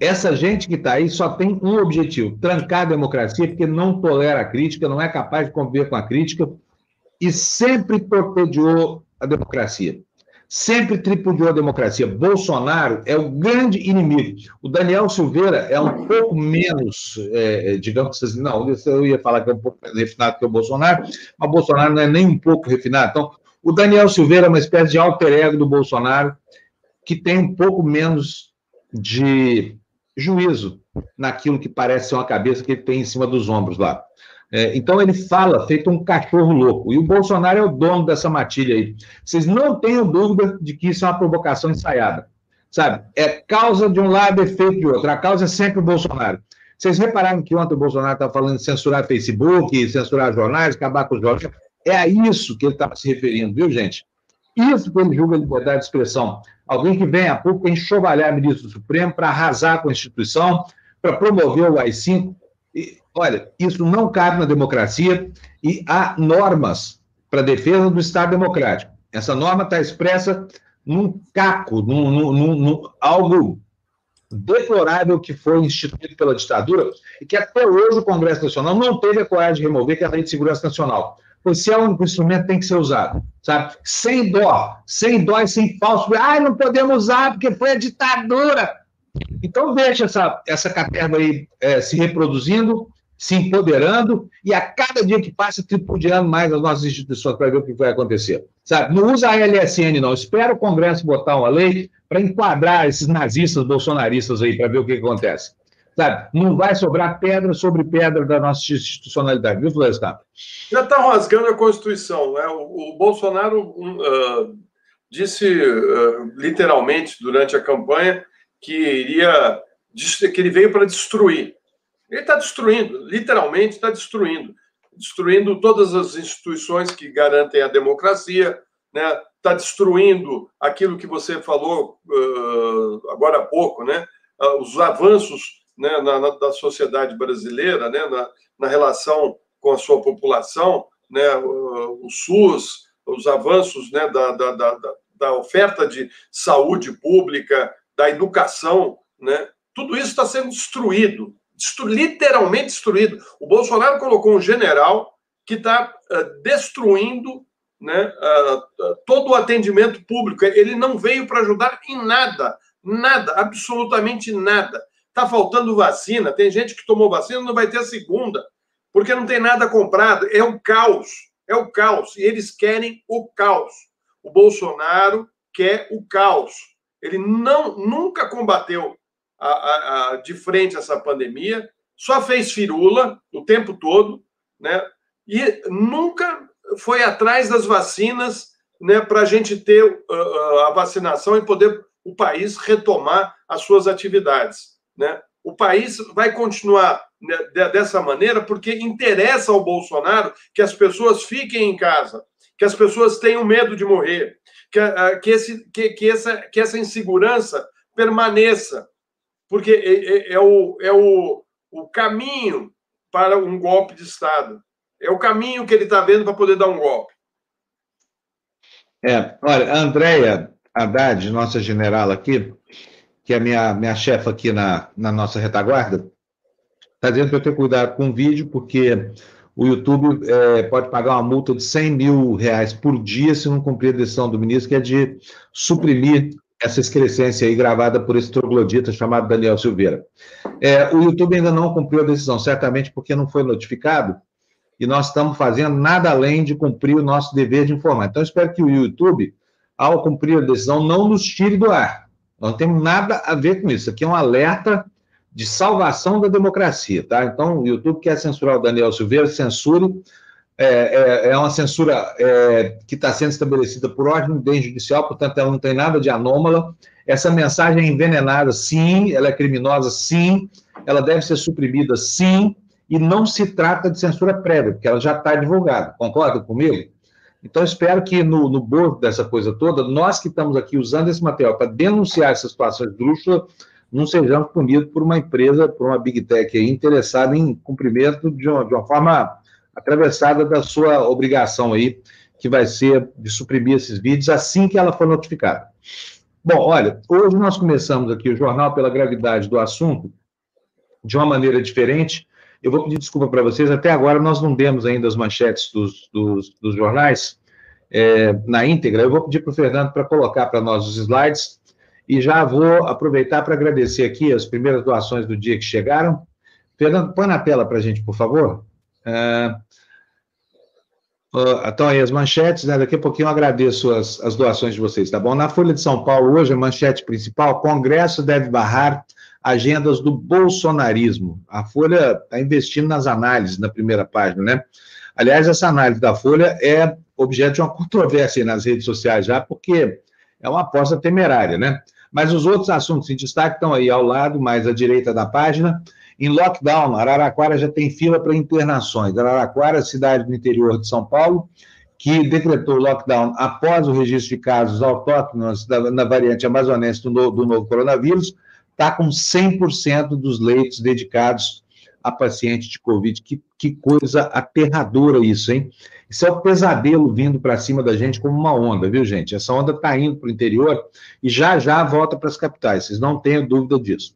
Essa gente que está aí só tem um objetivo: trancar a democracia, porque não tolera a crítica, não é capaz de conviver com a crítica e sempre torpedeou a democracia. Sempre tripudiou a democracia. Bolsonaro é o grande inimigo. O Daniel Silveira é um pouco menos, é, é digamos assim, não, eu ia falar que é um pouco mais refinado que o Bolsonaro, mas Bolsonaro não é nem um pouco refinado. Então, o Daniel Silveira é uma espécie de alter ego do Bolsonaro, que tem um pouco menos de juízo naquilo que parece ser uma cabeça que ele tem em cima dos ombros lá. É, então ele fala feito um cachorro louco. E o Bolsonaro é o dono dessa matilha aí. Vocês não tenham dúvida de que isso é uma provocação ensaiada. Sabe? É causa de um lado, efeito de outro. A causa é sempre o Bolsonaro. Vocês repararam que ontem o Bolsonaro estava falando de censurar Facebook, censurar jornais, acabar com os jornais. É a isso que ele estava se referindo, viu, gente? Isso que ele julga liberdade de expressão. Alguém que vem a pouco enxovalhar ministro do Supremo para arrasar a Constituição, para promover o AI-5. E, olha, isso não cabe na democracia e há normas para defesa do Estado democrático. Essa norma está expressa num caco, num, num, num, algo deplorável que foi instituído pela ditadura e que até hoje o Congresso Nacional não teve a coragem de remover, que é a Lei de Segurança Nacional pois se é o único instrumento, tem que ser usado, sabe? Sem dó, sem dó e sem falso. Ah, não podemos usar porque foi a ditadura. Então, deixa essa, essa caterva aí é, se reproduzindo se empoderando e a cada dia que passa tripudiando mais as nossas instituições para ver o que vai acontecer. Sabe? Não usa a LSN, não. Espera o Congresso botar uma lei para enquadrar esses nazistas bolsonaristas aí, para ver o que acontece. Sabe? Não vai sobrar pedra sobre pedra da nossa institucionalidade, viu, Florestan? Já está rasgando a Constituição. Né? O, o Bolsonaro uh, disse uh, literalmente durante a campanha que iria que ele veio para destruir. Ele está destruindo, literalmente está destruindo, destruindo todas as instituições que garantem a democracia, né? Está destruindo aquilo que você falou uh, agora há pouco, né? Os avanços né, na, na, da sociedade brasileira, né, na, na, relação com a sua população, né, o, SUS, os avanços né, da, da, da, da, oferta de saúde pública, da educação, né, tudo isso está sendo destruído, destru, literalmente destruído. O Bolsonaro colocou um general que está uh, destruindo né, uh, todo o atendimento público. Ele não veio para ajudar em nada, nada, absolutamente nada. Está faltando vacina. Tem gente que tomou vacina não vai ter a segunda, porque não tem nada comprado. É o caos. É o caos. E eles querem o caos. O Bolsonaro quer o caos. Ele não nunca combateu a, a, a, de frente essa pandemia, só fez firula o tempo todo, né? E nunca foi atrás das vacinas, né, para a gente ter uh, a vacinação e poder o país retomar as suas atividades. Né? O país vai continuar né, dessa maneira porque interessa ao Bolsonaro que as pessoas fiquem em casa, que as pessoas tenham medo de morrer, que, ah, que, esse, que, que, essa, que essa insegurança permaneça, porque é, é, é, o, é o, o caminho para um golpe de Estado. É o caminho que ele está vendo para poder dar um golpe. É, olha, a Andréia Haddad, nossa general aqui, que é a minha, minha chefa aqui na, na nossa retaguarda, está dizendo para eu ter cuidado com o vídeo, porque o YouTube é, pode pagar uma multa de 100 mil reais por dia se não cumprir a decisão do ministro, que é de suprimir essa excrescência aí gravada por esse troglodita chamado Daniel Silveira. É, o YouTube ainda não cumpriu a decisão, certamente porque não foi notificado, e nós estamos fazendo nada além de cumprir o nosso dever de informar. Então, espero que o YouTube, ao cumprir a decisão, não nos tire do ar. Não temos nada a ver com isso. Aqui é um alerta de salvação da democracia, tá? Então, o YouTube quer censurar o Daniel Silveira, censure. É, é, é uma censura é, que está sendo estabelecida por ordem bem judicial, portanto, ela não tem nada de anômala. Essa mensagem é envenenada, sim, ela é criminosa, sim, ela deve ser suprimida, sim, e não se trata de censura prévia, porque ela já está divulgada. Concorda comigo? Então, espero que no, no bordo dessa coisa toda, nós que estamos aqui usando esse material para denunciar essa situação esdrúxula, não sejamos punidos por uma empresa, por uma Big Tech aí, interessada em cumprimento de uma, de uma forma atravessada da sua obrigação aí, que vai ser de suprimir esses vídeos assim que ela for notificada. Bom, olha, hoje nós começamos aqui o jornal pela gravidade do assunto de uma maneira diferente, eu vou pedir desculpa para vocês, até agora nós não demos ainda as manchetes dos, dos, dos jornais é, na íntegra. Eu vou pedir para o Fernando para colocar para nós os slides e já vou aproveitar para agradecer aqui as primeiras doações do dia que chegaram. Fernando, põe na tela para a gente, por favor. É, então, aí as manchetes, né? Daqui a pouquinho eu agradeço as, as doações de vocês, tá bom? Na Folha de São Paulo, hoje, a manchete principal: Congresso deve barrar agendas do bolsonarismo. A Folha está investindo nas análises na primeira página, né? Aliás, essa análise da Folha é objeto de uma controvérsia nas redes sociais já, porque é uma aposta temerária, né? Mas os outros assuntos em destaque estão aí ao lado, mais à direita da página. Em lockdown, Araraquara já tem fila para internações. Araraquara, cidade do interior de São Paulo, que decretou lockdown após o registro de casos autóctonos na variante amazonense do, do novo coronavírus, está com 100% dos leitos dedicados a paciente de Covid. Que, que coisa aterradora isso, hein? Isso é um pesadelo vindo para cima da gente como uma onda, viu, gente? Essa onda está indo para o interior e já já volta para as capitais, vocês não tenham dúvida disso.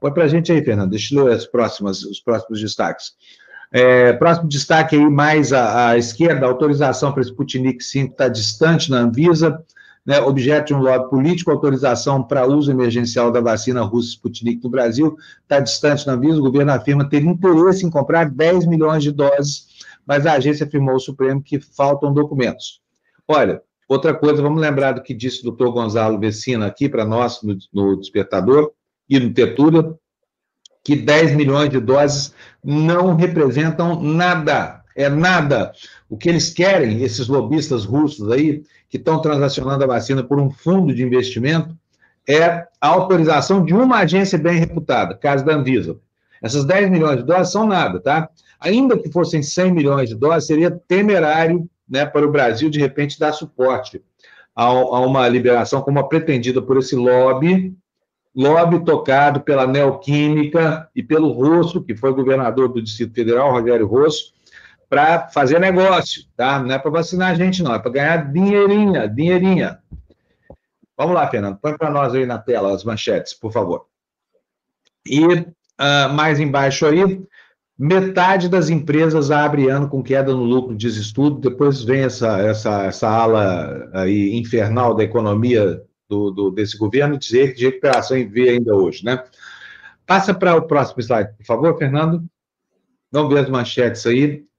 Põe para a gente aí, Fernando, deixa eu ler as próximas, os próximos destaques. É, próximo destaque aí, mais à, à esquerda, autorização para Sputnik 5 está distante na Anvisa, né, objeto de um lobby político, autorização para uso emergencial da vacina russa Sputnik no Brasil, está distante na Anvisa, o governo afirma ter interesse em comprar 10 milhões de doses, mas a agência afirmou ao Supremo que faltam documentos. Olha, outra coisa, vamos lembrar do que disse o doutor Gonzalo Vecina aqui para nós no, no Despertador e no Tetura, que 10 milhões de doses não representam nada, é nada. O que eles querem, esses lobistas russos aí, que estão transacionando a vacina por um fundo de investimento, é a autorização de uma agência bem reputada, caso da Anvisa. Essas 10 milhões de doses são nada, tá? Ainda que fossem 100 milhões de doses, seria temerário né, para o Brasil, de repente, dar suporte a, a uma liberação como a pretendida por esse lobby lobby tocado pela Neoquímica e pelo Rosso, que foi governador do Distrito Federal, Rogério Rosso, para fazer negócio, tá? Não é para vacinar a gente, não, é para ganhar dinheirinha, dinheirinha. Vamos lá, Fernando, põe para nós aí na tela as manchetes, por favor. E uh, mais embaixo aí, metade das empresas abre ano com queda no lucro, diz estudo, depois vem essa, essa, essa ala aí infernal da economia do, do, desse governo dizer que de recuperação em V ainda hoje, né? Passa para o próximo slide, por favor, Fernando. Vamos ver as manchetes aí.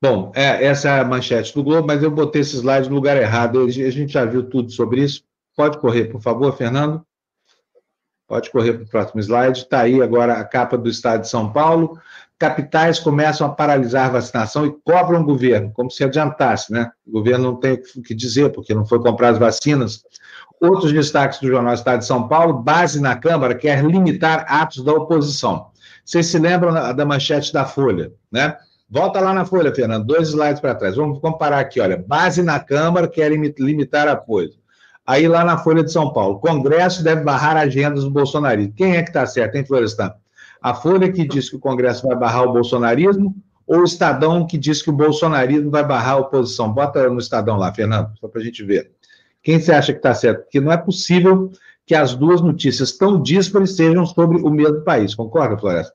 Bom, é, essa é a manchete do Globo, mas eu botei esse slide no lugar errado. A gente já viu tudo sobre isso. Pode correr, por favor, Fernando. Pode correr para o próximo slide. Está aí agora a capa do Estado de São Paulo. Capitais começam a paralisar a vacinação e cobram o governo, como se adiantasse, né? O governo não tem o que dizer, porque não foi comprar as vacinas. Outros destaques do Jornal Estado de São Paulo: base na Câmara quer limitar atos da oposição. Vocês se lembram da manchete da Folha, né? Volta lá na Folha, Fernando, dois slides para trás. Vamos comparar aqui, olha. Base na Câmara quer limitar apoio. Aí lá na Folha de São Paulo, Congresso deve barrar agendas do bolsonarismo. Quem é que está certo, hein, Florestan? A Folha que diz que o Congresso vai barrar o bolsonarismo ou o Estadão que diz que o bolsonarismo vai barrar a oposição? Bota no Estadão lá, Fernando, só para a gente ver. Quem você acha que está certo? Porque não é possível que as duas notícias tão díspares sejam sobre o mesmo país. Concorda, Floresta?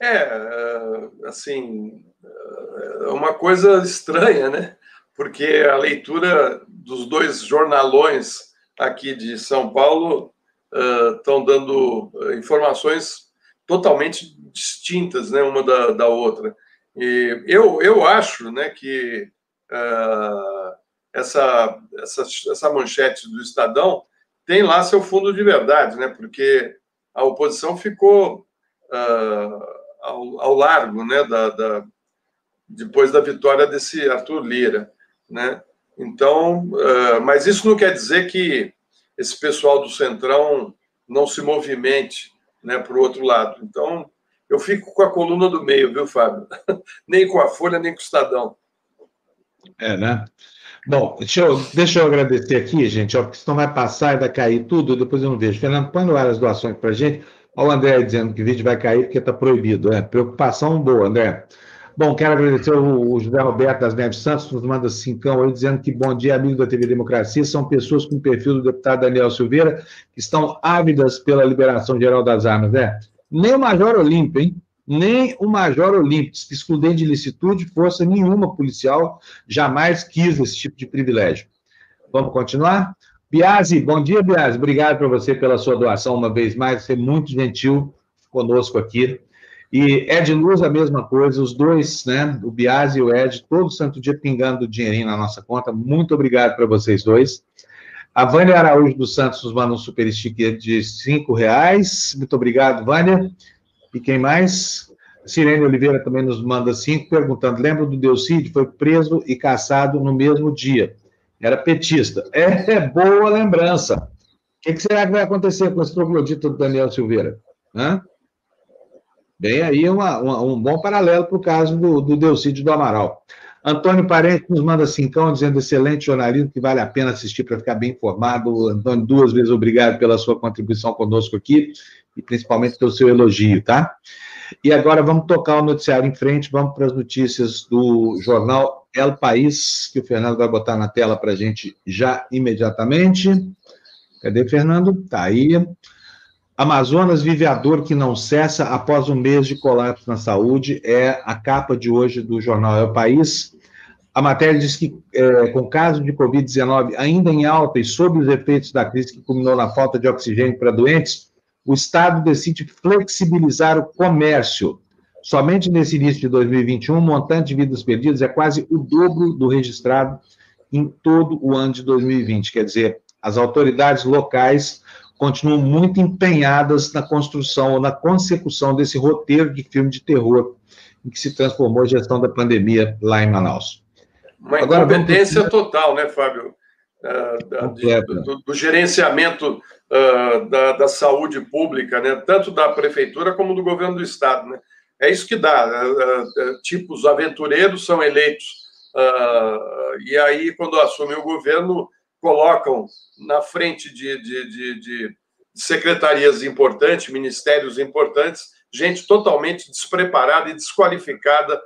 É, é, assim, é uma coisa estranha, né? Porque a leitura dos dois jornalões aqui de São Paulo estão uh, dando informações totalmente distintas, né, uma da, da outra. E eu, eu acho, né, que uh, essa, essa, essa manchete do Estadão tem lá seu fundo de verdade, né? Porque a oposição ficou uh, ao, ao, largo, né? Da, da, depois da vitória desse Arthur Lira, né? Então, uh, mas isso não quer dizer que esse pessoal do Centrão não se movimente, né? Para o outro lado. Então, eu fico com a coluna do meio, viu, Fábio? nem com a Folha, nem com o Estadão. É, né? Bom, deixa eu, deixa eu agradecer aqui, gente, ó, porque senão vai passar e vai cair tudo, depois eu não vejo. Fernando, põe no ar as doações para gente. Olha o André dizendo que o vídeo vai cair porque está proibido. É, preocupação boa, André. Bom, quero agradecer o, José Roberto das Neves Santos, nos manda cincão aí, dizendo que bom dia, amigo da TV Democracia. São pessoas com o perfil do deputado Daniel Silveira, que estão ávidas pela liberação geral das armas, né? Nem o Major Olímpio, hein? nem o Major Olímpio, que excludente de licitude, força nenhuma policial jamais quis esse tipo de privilégio. Vamos continuar? Biase, bom dia, Biase. Obrigado para você pela sua doação uma vez mais. Você é muito gentil conosco aqui. E Ed Luz, a mesma coisa, os dois, né? O Biase e o Ed, todo santo dia pingando dinheirinho na nossa conta. Muito obrigado para vocês dois. A Vânia Araújo dos Santos nos manda um super sticker de cinco reais. Muito obrigado, Vânia. E quem mais? Sirene Oliveira também nos manda cinco, perguntando: lembra do Delcide? Foi preso e caçado no mesmo dia. Era petista. É, é boa lembrança. O que, que, será que vai acontecer com esse troglodita do Daniel Silveira? Hã? Bem aí uma, uma, um bom paralelo para o caso do, do do Amaral. Antônio Parente nos manda cincão, dizendo excelente jornalismo, que vale a pena assistir para ficar bem informado. Antônio, duas vezes obrigado pela sua contribuição conosco aqui e principalmente pelo seu elogio, tá? E agora vamos tocar o noticiário em frente, vamos para as notícias do jornal El País, que o Fernando vai botar na tela para a gente já imediatamente. Cadê, Fernando? Tá aí. Amazonas vive a dor que não cessa após um mês de colapso na saúde. É a capa de hoje do jornal El País. A matéria diz que, é, com casos de Covid-19 ainda em alta e sob os efeitos da crise que culminou na falta de oxigênio para doentes, o Estado decide flexibilizar o comércio. Somente nesse início de 2021, o montante de vidas perdidas é quase o dobro do registrado em todo o ano de 2020. Quer dizer, as autoridades locais continuam muito empenhadas na construção ou na consecução desse roteiro de filme de terror em que se transformou a gestão da pandemia lá em Manaus. Uma Agora, incompetência vamos... total, né, Fábio? Uh, da, de, do, do, gerenciamento uh, da, da, saúde pública, né? tanto da prefeitura como do governo do estado. Né? É isso que dá. Uh, tipos aventureiros são eleitos e aí, quando assume o governo, colocam na frente de, de, de, de secretarias importantes, ministérios importantes, gente totalmente despreparada e desqualificada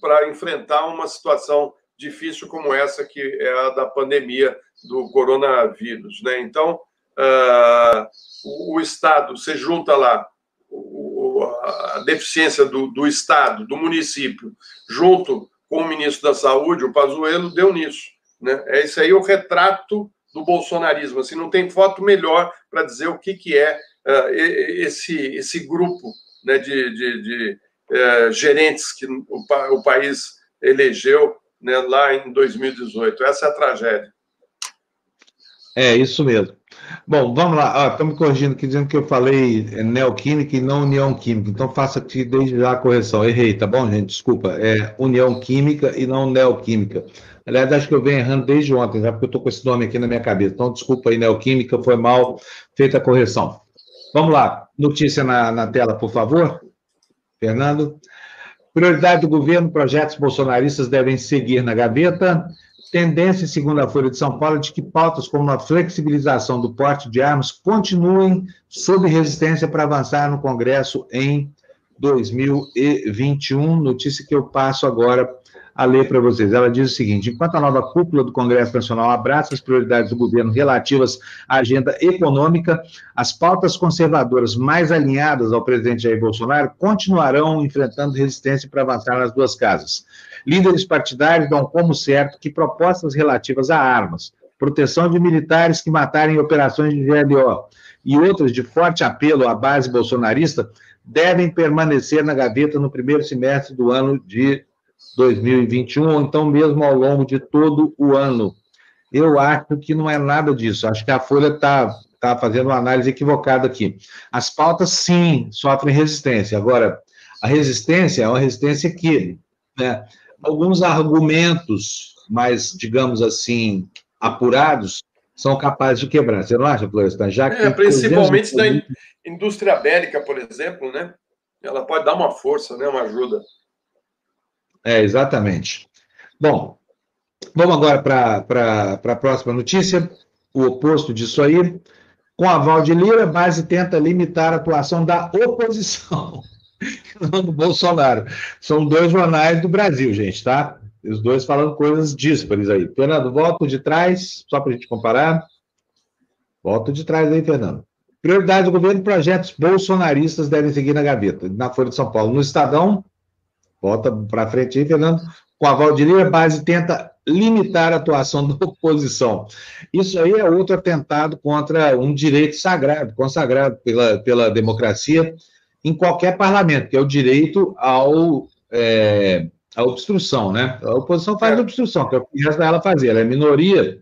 para enfrentar uma situação difícil como essa, que é a da pandemia do coronavírus. Né? Então, uh, o, o, Estado, você junta lá o, a deficiência do, do Estado, do município, junto com o ministro da Saúde, o Pazuello, deu nisso. Né? É isso aí o retrato do bolsonarismo. Assim, não tem foto melhor para dizer o que, que é uh, esse, esse grupo né, de, de, de uh, gerentes que o, o país elegeu né, lá em 2018. Essa é a tragédia. É, isso mesmo. Bom, vamos lá. Estamos me corrigindo aqui, dizendo que eu falei neoquímica e não união química. Então, faça aqui desde já a correção. Errei, tá bom, gente? Desculpa. É união química e não neoquímica. Aliás, acho que eu venho errando desde ontem, já porque eu estou com esse nome aqui na minha cabeça. Então, desculpa aí, neoquímica, foi mal feita a correção. Vamos lá. Notícia na, na tela, por favor. Fernando. Prioridade do governo, projetos bolsonaristas devem seguir na gaveta. Tendência, segundo a Folha de São Paulo, de que pautas como a flexibilização do porte de armas continuem sob resistência para avançar no Congresso em 2021. Notícia que eu passo agora a ler para vocês. Ela diz o seguinte: enquanto a nova cúpula do Congresso Nacional abraça as prioridades do governo relativas à agenda econômica, as pautas conservadoras mais alinhadas ao presidente Jair Bolsonaro continuarão enfrentando resistência para avançar nas duas casas. Líderes partidários dão como certo que propostas relativas a armas, proteção de militares que matarem em operações de GLO e outras de forte apelo à base bolsonarista devem permanecer na gaveta no primeiro semestre do ano de 2021, ou então mesmo ao longo de todo o ano. Eu acho que não é nada disso. Acho que a Folha está tá fazendo uma análise equivocada aqui. As pautas, sim, sofrem resistência. Agora, a resistência é uma resistência que né, alguns argumentos mais, digamos assim, apurados, são capazes de quebrar. Você não acha, Florestan? Já que é, principalmente da indústria bélica, por exemplo, né? Ela pode dar uma força, né? uma ajuda. É, exatamente. Bom, vamos agora para a próxima notícia, o oposto disso aí. Com aval de Lira, base tenta limitar a atuação da oposição, não do Bolsonaro. São dois jornais do Brasil, gente, tá? Os dois falando coisas díspares aí. Fernando, volta de trás, só para a gente comparar. Volta de trás aí, Fernando. Prioridade do governo: projetos bolsonaristas devem seguir na gaveta. Na Folha de São Paulo. No Estadão, Volta para frente aí, Fernando. Com a Valdiria, base tenta limitar a atuação da oposição. Isso aí é outro atentado contra um direito sagrado, consagrado pela, pela democracia em qualquer parlamento, que é o direito ao, é, à obstrução, né? A oposição faz é. obstrução, que é o que resta ela fazer, ela é minoria,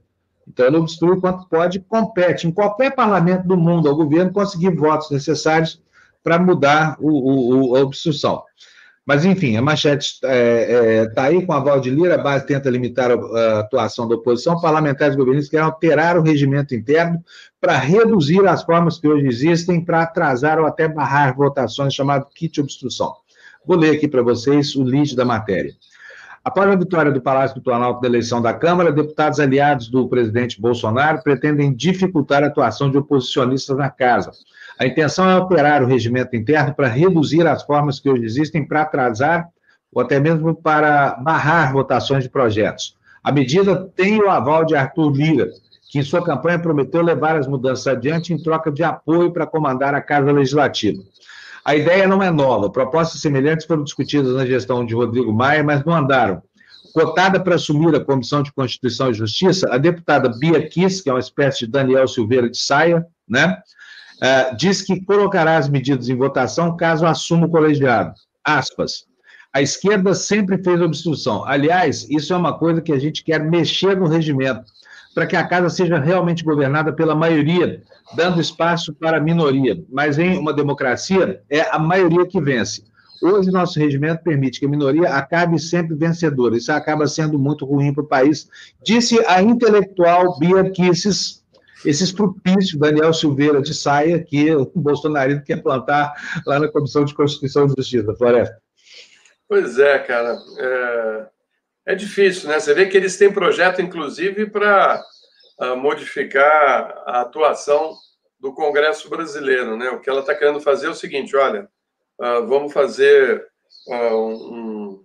então ela obstrui quanto pode, compete em qualquer parlamento do mundo ao governo conseguir votos necessários para mudar o, o, a obstrução. Mas, enfim, a manchete está é, é, tá aí com a aval de Lira, a base tenta limitar a, atuação da oposição, parlamentares e governistas querem alterar o regimento interno para reduzir as formas que hoje existem para atrasar ou até barrar votações, chamado kit obstrução. Vou ler aqui para vocês o lead da matéria. Após a vitória do Palácio do Planalto da eleição da Câmara, deputados aliados do presidente Bolsonaro pretendem dificultar a atuação de oposicionistas na casa. A intenção é alterar o regimento interno para reduzir as formas que hoje existem para atrasar ou até mesmo para barrar votações de projetos. A medida tem o aval de Arthur Lira, que em sua campanha prometeu levar as mudanças adiante em troca de apoio para comandar a Casa Legislativa. A ideia não é nova. Propostas semelhantes foram discutidas na gestão de Rodrigo Maia, mas não andaram. cotada para assumir a Comissão de Constituição e Justiça, a deputada Bia Kiss, que é uma espécie de Daniel Silveira de Saia, né? Uh, diz que colocará as medidas em votação caso assuma o colegiado. Aspas. A esquerda sempre fez obstrução. Aliás, isso é uma coisa que a gente quer mexer no regimento, para que a casa seja realmente governada pela maioria, dando espaço para a minoria. Mas em uma democracia, é a maioria que vence. Hoje, nosso regimento permite que a minoria acabe sempre vencedora. Isso acaba sendo muito ruim para o país, disse a intelectual Bia Kisses, esses propícios, Daniel Silveira de Saia, que o bolsonarismo quer plantar lá na Comissão de Constituição e Justiça. Floresta. Pois é, cara. É, é difícil, né? Você vê que eles têm projeto, inclusive, para uh, modificar a atuação do Congresso brasileiro, né? O que ela está querendo fazer é o seguinte: olha, uh, vamos fazer uh, um,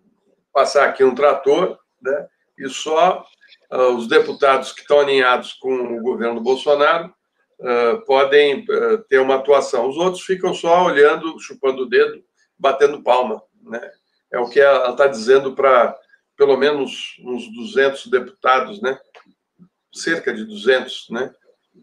passar aqui um trator, né? E só os deputados que estão alinhados com o governo Bolsonaro podem ter uma atuação. Os outros ficam só olhando, chupando o dedo, batendo palma, né? É o que ela está dizendo para pelo menos uns 200 deputados, né? Cerca de 200, né?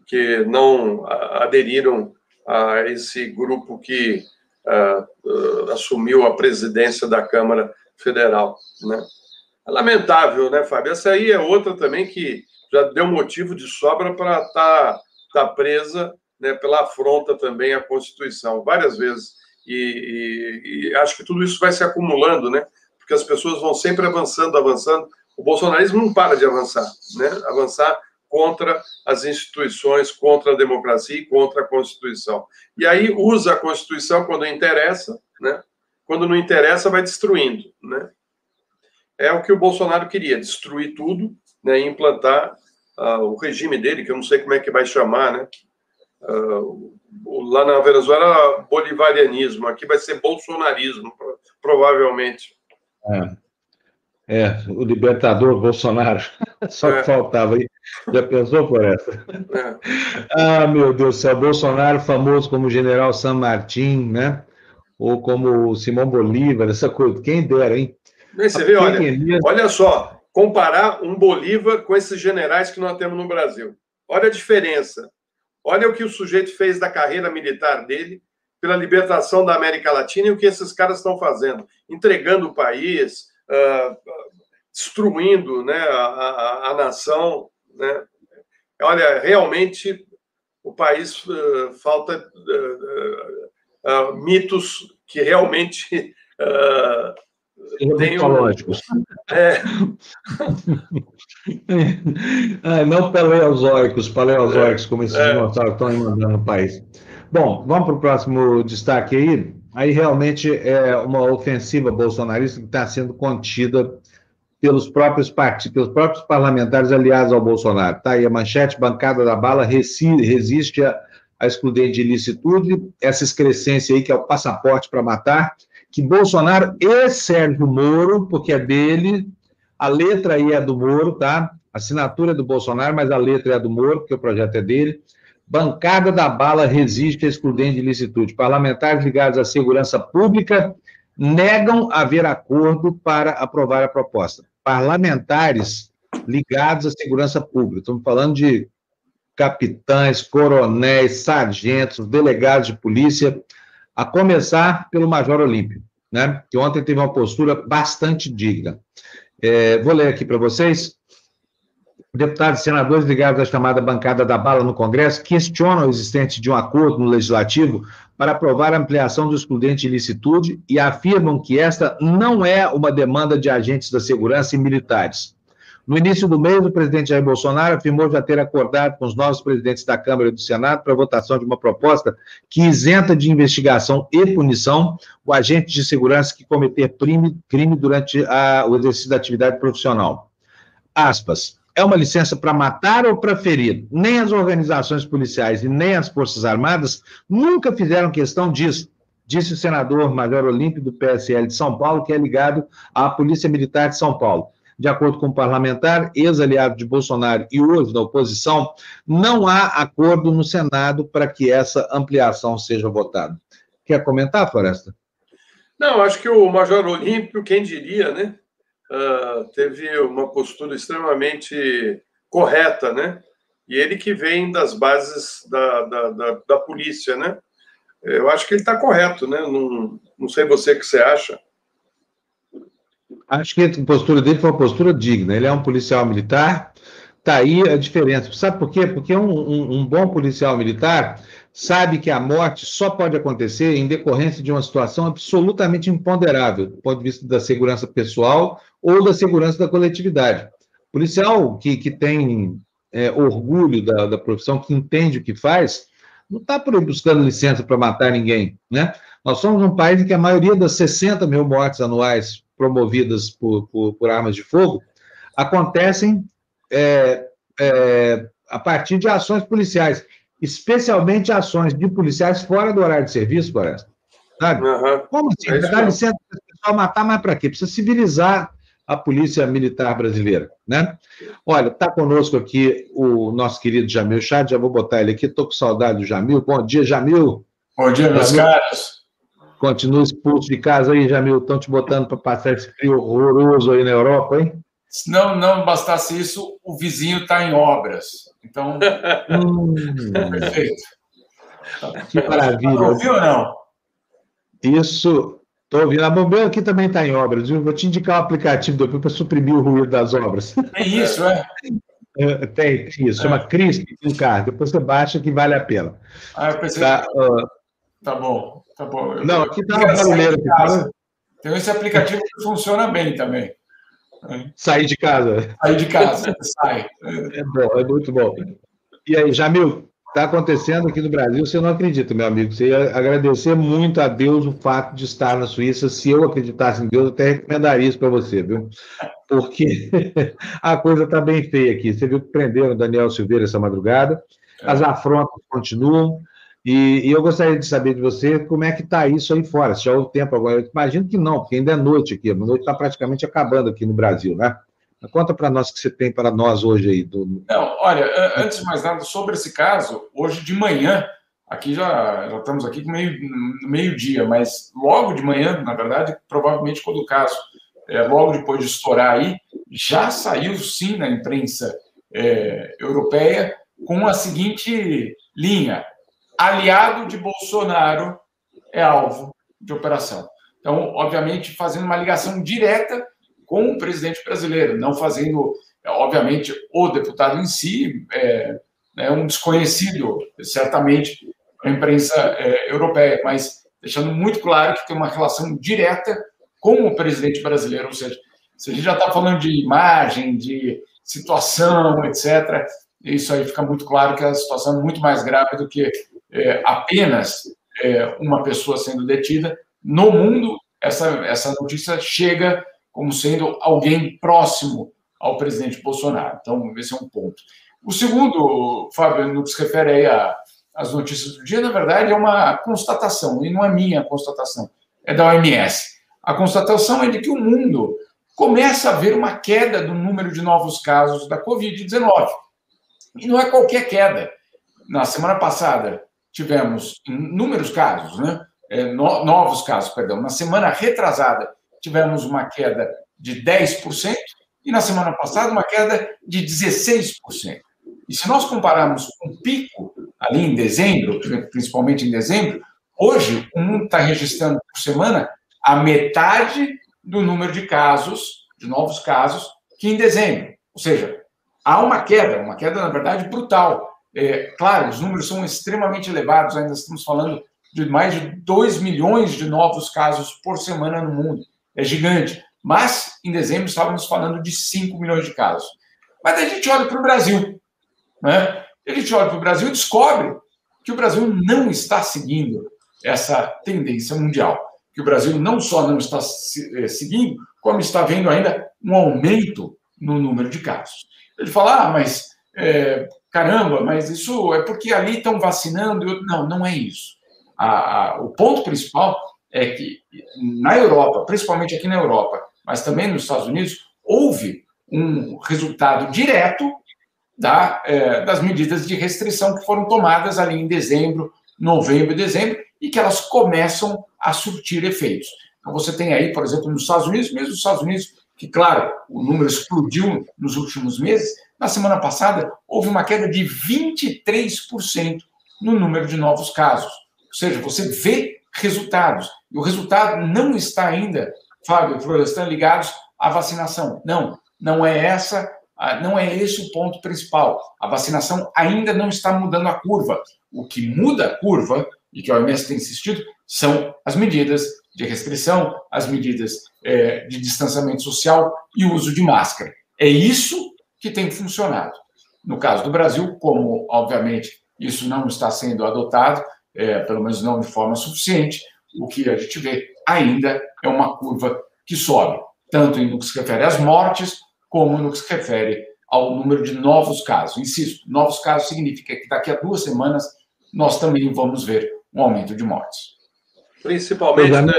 Que não aderiram a esse grupo que uh, assumiu a presidência da Câmara Federal. Né? É lamentável, né, Fábio? Essa aí é outra também que já deu motivo de sobra para estar tá, tá presa né, pela afronta também à Constituição, várias vezes. E, e, e, acho que tudo isso vai se acumulando, né? Porque as pessoas vão sempre avançando, avançando. O bolsonarismo não para de avançar, né? Avançar contra as instituições, contra a democracia e contra a Constituição. E aí usa a Constituição quando interessa, né? Quando não interessa, vai destruindo, né? É o que o Bolsonaro queria, destruir tudo, né? E implantar uh, o regime dele, que eu não sei como é que vai chamar, né? Uh, lá na Venezuela, bolivarianismo, aqui vai ser bolsonarismo, provavelmente. É. É, o libertador Bolsonaro. Só que é. faltava aí. Já pensou por essa? É. Ah, meu Deus do céu, Bolsonaro famoso como General San Martín, né? Ou como Simão Bolívar, essa coisa. Quem dera, hein? Você vê, olha, olha só, comparar um Bolívar com esses generais que nós temos no Brasil. Olha a diferença. Olha o que o sujeito fez da carreira militar dele pela libertação da América Latina e o que esses caras estão fazendo, entregando o país, uh, destruindo né, a, a, a, nação. Né? Olha, realmente o país uh, falta uh, mitos que realmente Mitológicos. É. ah, não paleozoicos, paleozoicos, como esses é. dinossauros estão mandando no país. Bom, vamos para o próximo destaque aí aí realmente é uma ofensiva bolsonarista que está sendo contida pelos próprios partidos, pelos próprios parlamentares aliados ao Bolsonaro. Está aí a manchete, bancada da bala resiste a, a excludente de ilicitude, essa excrescência aí que é o passaporte para matar, que Bolsonaro e Sérgio Moro, porque é dele, a letra aí é do Moro, tá? A assinatura é do Bolsonaro, mas a letra é do Moro, porque o projeto é dele. Bancada da bala resiste a excludente de licitude. Parlamentares ligados à segurança pública negam haver acordo para aprovar a proposta. Parlamentares ligados à segurança pública. Estamos falando de capitães, coronéis, sargentos, delegados de polícia, a começar pelo Major Olímpio, né? que ontem teve uma postura bastante digna. É, vou ler aqui para vocês. Deputados e senadores ligados à chamada bancada da bala no Congresso questionam a existência de um acordo no Legislativo para aprovar a ampliação do excludente de licitude e afirmam que esta não é uma demanda de agentes da segurança e militares. No início do mês, o presidente Jair Bolsonaro afirmou já ter acordado com os novos presidentes da Câmara e do Senado para a votação de uma proposta que isenta de investigação e punição o agente de segurança que cometer crime, durante a, o exercício da atividade profissional. Aspas é uma licença para matar ou para ferir. Nem as organizações policiais e nem as Forças Armadas nunca fizeram questão disso, disse o senador Major Olímpio do PSL de São Paulo, que é ligado à Polícia Militar de São Paulo. De acordo com o parlamentar, ex-aliado de Bolsonaro e hoje da oposição, não há acordo no Senado para que essa ampliação seja votada. Quer comentar, Floresta? Não, acho que o Major Olímpio, quem diria, né? uh, teve uma postura extremamente correta, né? E ele que vem das bases da, da, da, da polícia, né? Eu acho que ele está correto, né? Não, não sei você o que você acha. Acho que a postura dele foi uma postura digna. Ele é um policial militar, Está aí a diferença. Sabe por quê? Porque um, um, um, bom policial militar sabe que a morte só pode acontecer em decorrência de uma situação absolutamente imponderável, do ponto de vista da segurança pessoal ou da segurança da coletividade. O policial que, que tem é, orgulho da, da profissão, que entende o que faz, não está buscando licença para matar ninguém. Né? Nós somos um país em que a maioria das 60 mil mortes anuais promovidas por, por, por armas de fogo acontecem é, é, a partir de ações policiais, especialmente ações de policiais fora do horário de serviço, parece. Sabe? Uhum. Como assim? É Dá licença para o pessoal matar, mas para quê? Precisa civilizar a polícia militar brasileira, né? Olha, está conosco aqui o nosso querido Jamil Chad, já vou botar ele aqui, estou com saudade do Jamil. Bom dia, Jamil. Bom dia, meus Jamil. caros. Continua expulso de casa aí, Jamil, estão te botando para passar esse frio horroroso aí na Europa, hein? Se não, não bastasse isso, o vizinho está em obras. Então, hum, perfeito. Que maravilha. Tá ouviu ou não? Isso, estou ouvindo. A Bombeira aqui também está em obras. Viu? Vou te indicar um aplicativo depois para suprimir o ruído das obras. É isso, é? é tem, tem isso. Chama é. Crisp carro. Depois você baixa que vale a pena. Ah, eu pensei tá, que... uh... tá bom, tá bom. Não, aqui está uma barulheira. Tem esse aplicativo que funciona bem também. Sair de casa. Sair de casa, sai. É bom, é muito bom. E aí, Jamil, está acontecendo aqui no Brasil, você não acredita, meu amigo. Você ia agradecer muito a Deus o fato de estar na Suíça. Se eu acreditasse em Deus, eu até recomendaria isso para você, viu? Porque a coisa está bem feia aqui. Você viu que prenderam o Daniel Silveira essa madrugada, as afrontas continuam. E, e, eu gostaria de saber de você como é que está isso aí fora. Se já houve tempo agora. Eu imagino que não, porque ainda é noite aqui. A noite está praticamente acabando aqui no Brasil, né? Conta para nós o que você tem para nós hoje aí. Do... Não, olha, antes de mais nada, sobre esse caso, hoje de manhã, aqui já, já estamos aqui no meio, meio-dia, mas logo de manhã, na verdade, provavelmente quando o caso, é, logo depois de estourar aí, já saiu sim na imprensa é, europeia com a seguinte linha: aliado de Bolsonaro é alvo de operação. Então, obviamente, fazendo uma ligação direta com o presidente brasileiro, não fazendo, obviamente, o deputado em si, é, é um desconhecido, certamente, a imprensa é, europeia, mas deixando muito claro que tem uma relação direta com o presidente brasileiro, ou seja, se a gente já está falando de imagem, de situação, etc., isso aí fica muito claro que a situação é muito mais grave do que é, apenas é, uma pessoa sendo detida. No mundo, essa, essa notícia chega como sendo alguém próximo ao presidente Bolsonaro. Então, esse é um ponto. O segundo, Fábio, no que se refere aí às notícias do dia, na verdade, é uma constatação, e não é minha constatação, é da OMS. A constatação é de que o mundo começa a ver uma queda do número de novos casos da Covid-19. E não é qualquer queda. Na semana passada, tivemos inúmeros casos, né? É, no, novos casos, perdão. Na semana retrasada, tivemos uma queda de 10%, e na semana passada, uma queda de 16%. E se nós compararmos com o pico ali em dezembro, principalmente em dezembro, hoje o mundo está registrando por semana a metade do número de casos, de novos casos, que em dezembro. Ou seja, há uma queda, uma queda, na verdade, brutal. É, claro, os números são extremamente elevados, ainda estamos falando de mais de 2 milhões de novos casos por semana no mundo. É gigante. Mas, em dezembro, estávamos falando de 5 milhões de casos. Mas a gente olha para o Brasil. Né? A gente olha para o Brasil e descobre que o Brasil não está seguindo essa tendência mundial. Que o Brasil não só não está eh, seguindo, como está vendo ainda um aumento no número de casos. Ele fala, ah, mas é, caramba, mas isso é porque ali estão vacinando. Não, não é isso. A, a, o ponto principal é que na Europa, principalmente aqui na Europa, mas também nos Estados Unidos, houve um resultado direto da, é, das medidas de restrição que foram tomadas ali em dezembro, novembro e dezembro, e que elas começam a surtir efeitos. Então, você tem aí, por exemplo, nos Estados Unidos, mesmo nos Estados Unidos, que, claro, o número explodiu nos últimos meses, na semana passada houve uma queda de 23% no número de novos casos. Ou seja, você vê resultados. E o resultado não está ainda, Fábio e Florestan, ligados à vacinação. Não, não é essa, não é esse o ponto principal. A vacinação ainda não está mudando a curva. O que muda a curva, e que a OMS tem insistido, são as medidas de restrição, as medidas é, de distanciamento social e o uso de máscara. É isso que tem funcionado. No caso do Brasil, como, obviamente, isso não está sendo adotado, é, pelo menos não de forma suficiente, o que a gente vê ainda é uma curva que sobe, tanto no que se refere às mortes, como no que se refere ao número de novos casos. Insisto, novos casos significa que daqui a duas semanas nós também vamos ver um aumento de mortes. Principalmente, né,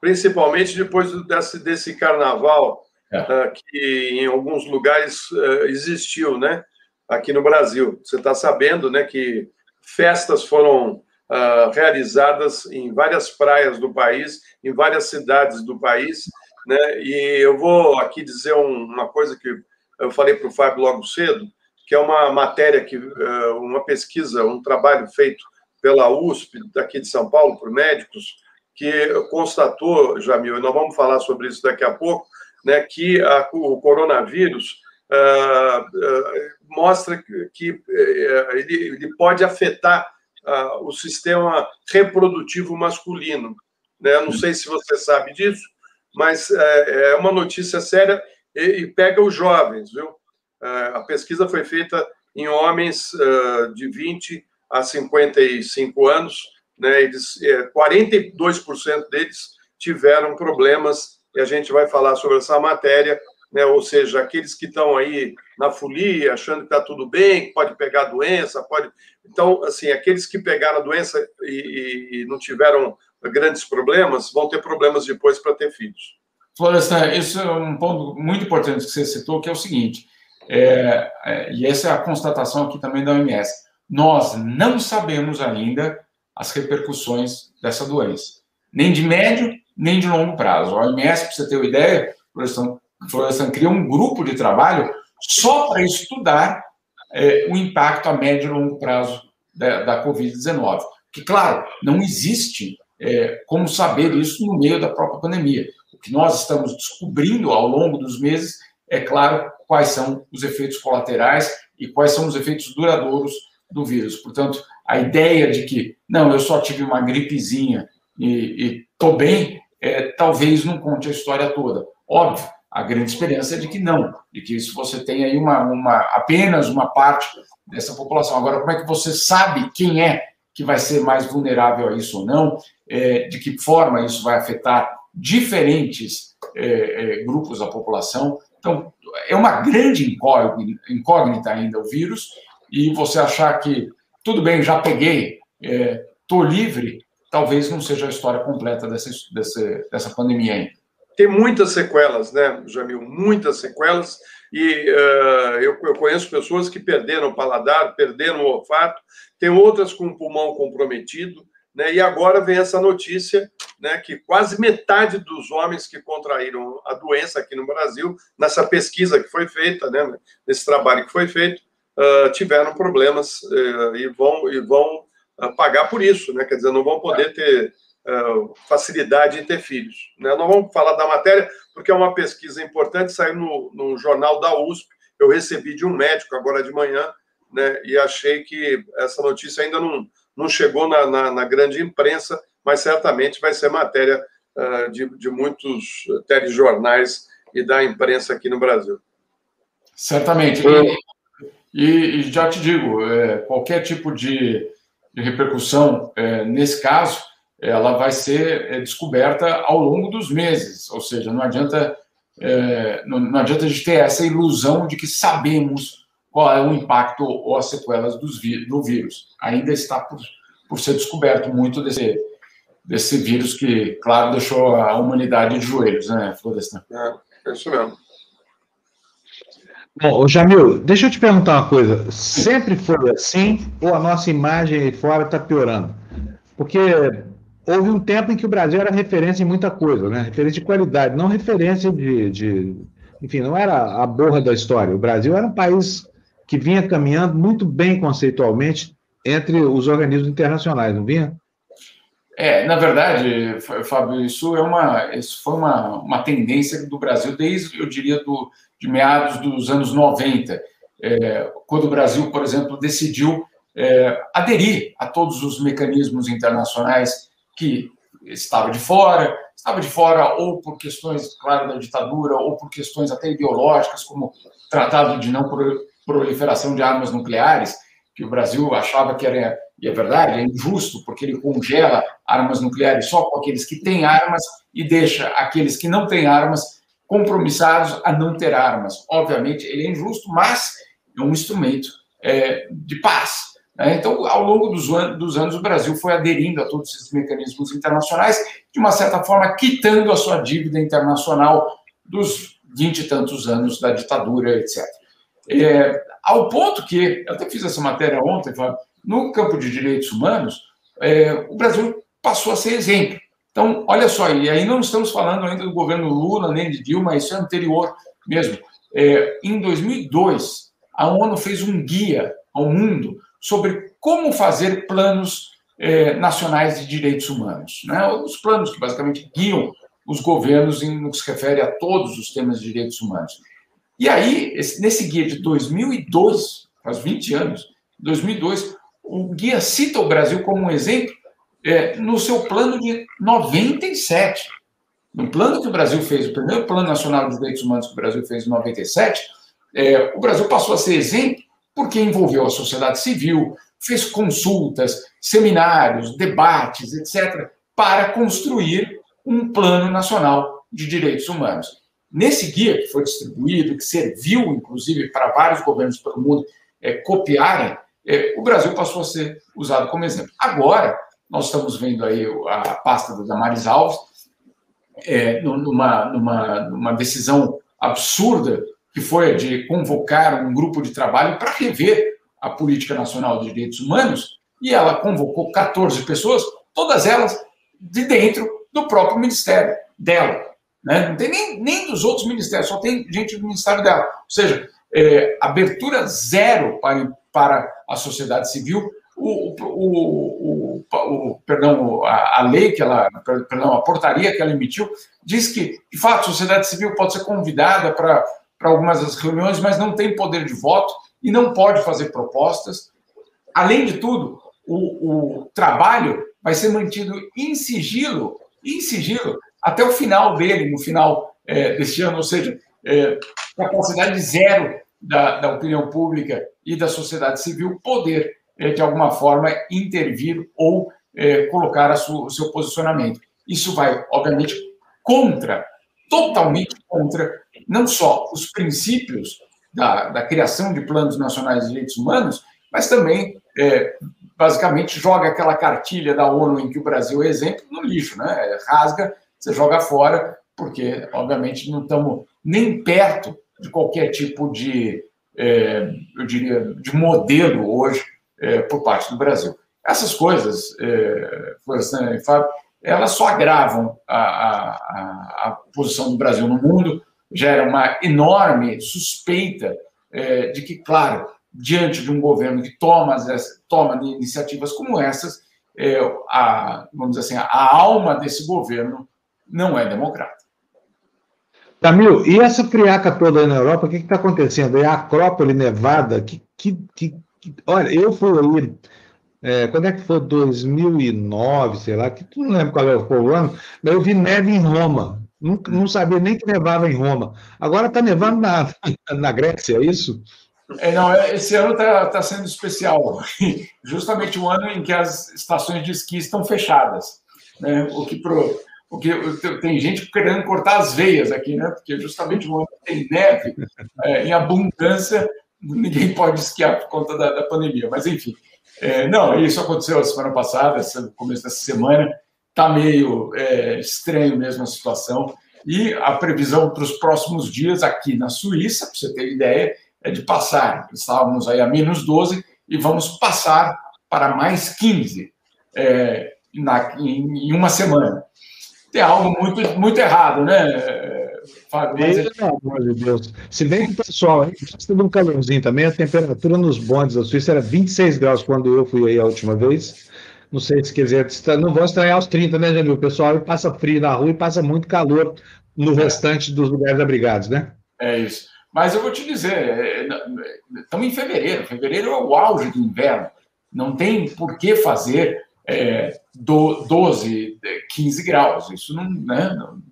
principalmente depois desse, desse carnaval é. uh, que em alguns lugares uh, existiu, né? Aqui no Brasil. Você está sabendo, né, que festas foram uh, realizadas em várias praias do país, em várias cidades do país, né? E eu vou aqui dizer um, uma coisa que eu falei para o Fábio logo cedo, que é uma matéria que uma pesquisa, um trabalho feito pela USP daqui de São Paulo por médicos que constatou, Jamil, e nós vamos falar sobre isso daqui a pouco, né, que a, o coronavírus uh, uh, mostra que, que uh, ele, ele, pode afetar o sistema reprodutivo masculino. Né? Não sei se você sabe disso, mas é, é uma notícia séria e, e, pega os jovens, viu? a pesquisa foi feita em homens de 20 a 55 anos, né? Eles, 42% é, deles tiveram problemas e a gente vai falar sobre essa matéria, né? Ou seja, aqueles que estão aí na folia, achando que está tudo bem, que pode pegar a doença, pode. Então, assim, aqueles que pegaram a doença e, e não tiveram grandes problemas vão ter problemas depois para ter filhos. Florestan, isso é um ponto muito importante que você citou, que é o seguinte, é, é, e essa é a constatação aqui também da OMS. Nós não sabemos ainda as repercussões dessa doença, nem de médio, nem de longo prazo. A OMS, para você ter uma ideia, Florestan, Florestan criou um grupo de trabalho só para estudar é, o impacto a médio e longo prazo da, da Covid-19. Que, claro, não existe é, como saber isso no meio da própria pandemia. O que nós estamos descobrindo ao longo dos meses é, claro, quais são os efeitos colaterais e quais são os efeitos duradouros do vírus. Portanto, a ideia de que, não, eu só tive uma gripezinha e estou bem, é, talvez não conte a história toda. Óbvio, a grande esperança é de que não, de que se você tem aí uma, uma, apenas uma parte dessa população. Agora, como é que você sabe quem é que vai ser mais vulnerável a isso ou não? É, de que forma isso vai afetar diferentes é, é grupos da população? Então, é uma grande incógnita ainda o vírus, e você achar que, tudo bem, já peguei, estou é, livre, talvez não seja a história completa dessa, dessa, dessa pandemia ainda. Tem muitas sequelas, né, Jamil? Muitas sequelas. E uh, eu, eu, conheço pessoas que perderam o paladar, perderam o olfato, tem outras com o pulmão comprometido, né? E agora vem essa notícia, né, que quase metade dos homens que contraíram a doença aqui no Brasil, nessa pesquisa que foi feita, né, nesse trabalho que foi feito, uh, tiveram problemas uh, e vão, e vão pagar por isso, né? Quer dizer, não vão poder ter facilidade em ter filhos. Né? Não vamos falar da matéria, porque é uma pesquisa importante, saiu no, no jornal da USP. Eu recebi de um médico agora de manhã, né? E achei que essa notícia ainda não, não chegou na, na, na grande imprensa, mas certamente vai ser matéria uh, de, de muitos telejornais e da imprensa aqui no Brasil. Certamente. E, e, e já te digo, é, qualquer tipo de, de repercussão é, nesse caso, ela vai ser é, descoberta ao longo dos meses. Ou seja, não adianta, é, não, não, adianta a gente ter essa ilusão de que sabemos qual é o impacto ou as sequelas dos, do vírus. Ainda está por, por ser descoberto muito desse, desse vírus que, claro, deixou a humanidade de joelhos, né, Florestan? É, é isso mesmo. Bom, Jamil, deixa eu te perguntar uma coisa. Sempre foi assim ou a nossa imagem aí fora está piorando? Porque houve um tempo em que o Brasil era referência em muita coisa, né? Referência de qualidade, não referência de, de enfim, não era a borra da história. O Brasil era um país que vinha caminhando muito bem conceitualmente entre os organismos internacionais, não vinha? É, na verdade, Fábio, isso é uma, isso foi uma, uma tendência do Brasil desde, eu diria, do, de meados dos anos 90, é, quando o Brasil, por exemplo, decidiu é, aderir a todos os mecanismos internacionais que estava de fora, estava de fora ou por questões, claro, da ditadura, ou por questões até ideológicas, como tratado de não proliferação de armas nucleares, que o Brasil achava que era, e é verdade, é injusto, porque ele congela armas nucleares só com aqueles que têm armas e deixa aqueles que não têm armas compromissados a não ter armas. Obviamente, ele é injusto, mas é um instrumento é, de paz. Né? Então, ao longo dos, an dos anos, o Brasil foi aderindo a todos esses mecanismos internacionais, de uma certa forma, quitando a sua dívida internacional dos vinte e tantos anos da ditadura, etc. É, ao ponto que, eu até fiz essa matéria ontem, no campo de direitos humanos, é, o Brasil passou a ser exemplo. Então, olha só, e aí não estamos falando ainda do governo Lula, nem de Dilma, isso é anterior mesmo. É, em 2002, a ONU fez um guia ao mundo sobre como fazer planos é, nacionais de direitos humanos. Né? Os planos que basicamente guiam os governos em, no que se refere a todos os temas de direitos humanos. E aí, esse, nesse guia de 2002, faz 20 anos, 2002, o guia cita o Brasil como um exemplo é, no seu plano de 97. No plano que o Brasil fez, o primeiro Plano Nacional de Direitos Humanos que o Brasil fez em 97, é, o Brasil passou a ser exemplo porque envolveu a sociedade civil, fez consultas, seminários, debates, etc., para construir um plano nacional de direitos humanos. Nesse guia que foi distribuído, que serviu, inclusive, para vários governos pelo mundo é, copiarem, é, o Brasil passou a ser usado como exemplo. Agora, nós estamos vendo aí a pasta da Damares Alves, é, numa, numa, numa decisão absurda, que foi a de convocar um grupo de trabalho para rever a Política Nacional de Direitos Humanos, e ela convocou 14 pessoas, todas elas de dentro do próprio ministério dela. Né? Não tem nem, nem dos outros ministérios, só tem gente do ministério dela. Ou seja, é, abertura zero para, para a sociedade civil, o, o, o, o, perdão, a, a, lei que ela, perdão, a portaria que ela emitiu diz que, de fato, a sociedade civil pode ser convidada para algumas das reuniões, mas não tem poder de voto e não pode fazer propostas. Além de tudo, o, trabalho vai ser mantido em sigilo, em sigilo, até o final dele, no final é, deste ano, ou seja, é, capacidade zero da, da opinião pública e da sociedade civil poder de alguma forma, intervir ou é, colocar o seu posicionamento. Isso vai, obviamente, contra, totalmente contra, não só os princípios da, da criação de planos nacionais de direitos humanos, mas também, é, basicamente, joga aquela cartilha da ONU em que o Brasil é exemplo no lixo, né? Rasga, você joga fora, porque, obviamente, não estamos nem perto de qualquer tipo de, é, eu diria, de modelo hoje é, por parte do Brasil. Essas coisas, é, Florestan e Fábio, elas só agravam a, a, a, posição do Brasil no mundo, gera uma enorme suspeita é, de que, claro, diante de um governo que toma, toma iniciativas como essas, é, a, vamos dizer assim, a alma desse governo não é democrata. Camilo, e essa friaca toda na Europa, o que está acontecendo? É a Acrópole Nevada, que, que, que, Olha, eu fui. É, quando é que foi? 2009, sei lá, que tu não lembra qual foi o ano, mas eu vi neve em Roma. Não, não sabia nem que nevava em Roma. Agora está nevando na, na Grécia, é isso? É, não, é, esse ano está tá sendo especial. Justamente o ano em que as estações de esqui estão fechadas. Né? O que pro, tem gente querendo cortar as veias aqui, né? Porque justamente o ano tem neve é, em abundância ninguém pode esquiar por conta da, da pandemia. Mas, enfim, é, não, isso aconteceu a semana passada, no começo dessa semana. Está meio é, estranho mesmo a situação. E a previsão para os próximos dias aqui na Suíça, para você ter ideia, é de passar. Estávamos aí a menos 12 e vamos passar para mais 15. É, na, em, em uma semana. Tem algo muito, muito errado, né, Fábio? Mas... É pelo amor de Deus. Se bem que o pessoal, está um calorzinho também, a temperatura nos bondes da Suíça era 26 graus quando eu fui aí a última vez. Não sei se quer dizer, não vou estranhar os 30, né, Jamil? O pessoal passa frio na rua e passa muito calor no é. restante dos lugares abrigados, né? É isso. Mas eu vou te dizer, é, estamos em fevereiro. Fevereiro é o auge do inverno. Não tem por que fazer é, do, 12, 15 graus. Isso não, né, não,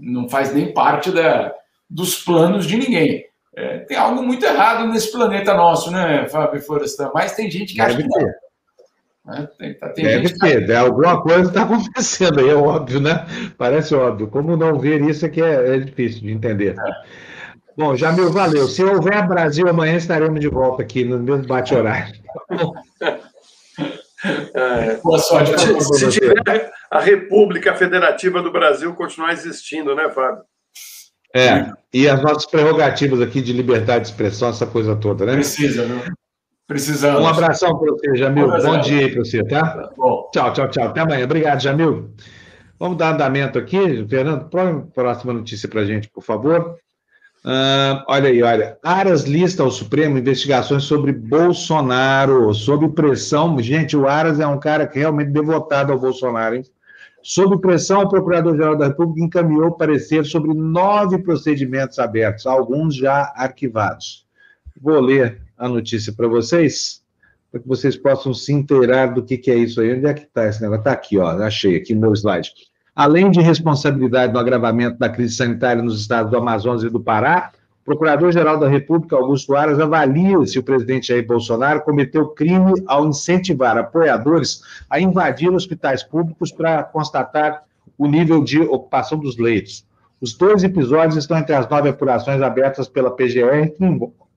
não faz nem parte da, dos planos de ninguém. É, tem algo muito errado nesse planeta nosso, né, Fábio Florestan? Mas tem gente que acha que não. Né? Tem, tá, tem Deve ter, que... alguma coisa está acontecendo aí, é óbvio, né? Parece óbvio. Como não ver isso é que é, é difícil de entender. É. Bom, Jamil, valeu. Se houver Brasil amanhã, estaremos de volta aqui no mesmo bate-horário. É, Boa sorte. Se, se tiver a República Federativa do Brasil continuar existindo, né, Fábio? É, e as nossas prerrogativas aqui de liberdade de expressão, essa coisa toda, né? Precisa, viu? Precisamos. Um abração para você, Jamil. Bom, Bom dia aí para você, tá? Bom. Tchau, tchau, tchau. Até amanhã. Obrigado, Jamil. Vamos dar andamento aqui. Fernando, próxima notícia para a gente, por favor. Uh, olha aí, olha. Aras lista ao Supremo investigações sobre Bolsonaro, sob pressão. Gente, o Aras é um cara que realmente devotado ao Bolsonaro, hein? Sob pressão, o Procurador-Geral da República encaminhou parecer sobre nove procedimentos abertos, alguns já arquivados. Vou ler a notícia para vocês, para que vocês possam se inteirar do que, que é isso aí. Onde é que está esse negócio? Está aqui, ó, achei aqui no meu slide. Além de responsabilidade no agravamento da crise sanitária nos estados do Amazonas e do Pará, o Procurador-Geral da República, Augusto Aras, avalia se o presidente Jair Bolsonaro cometeu crime ao incentivar apoiadores a invadir hospitais públicos para constatar o nível de ocupação dos leitos. Os dois episódios estão entre as nove apurações abertas pela PGR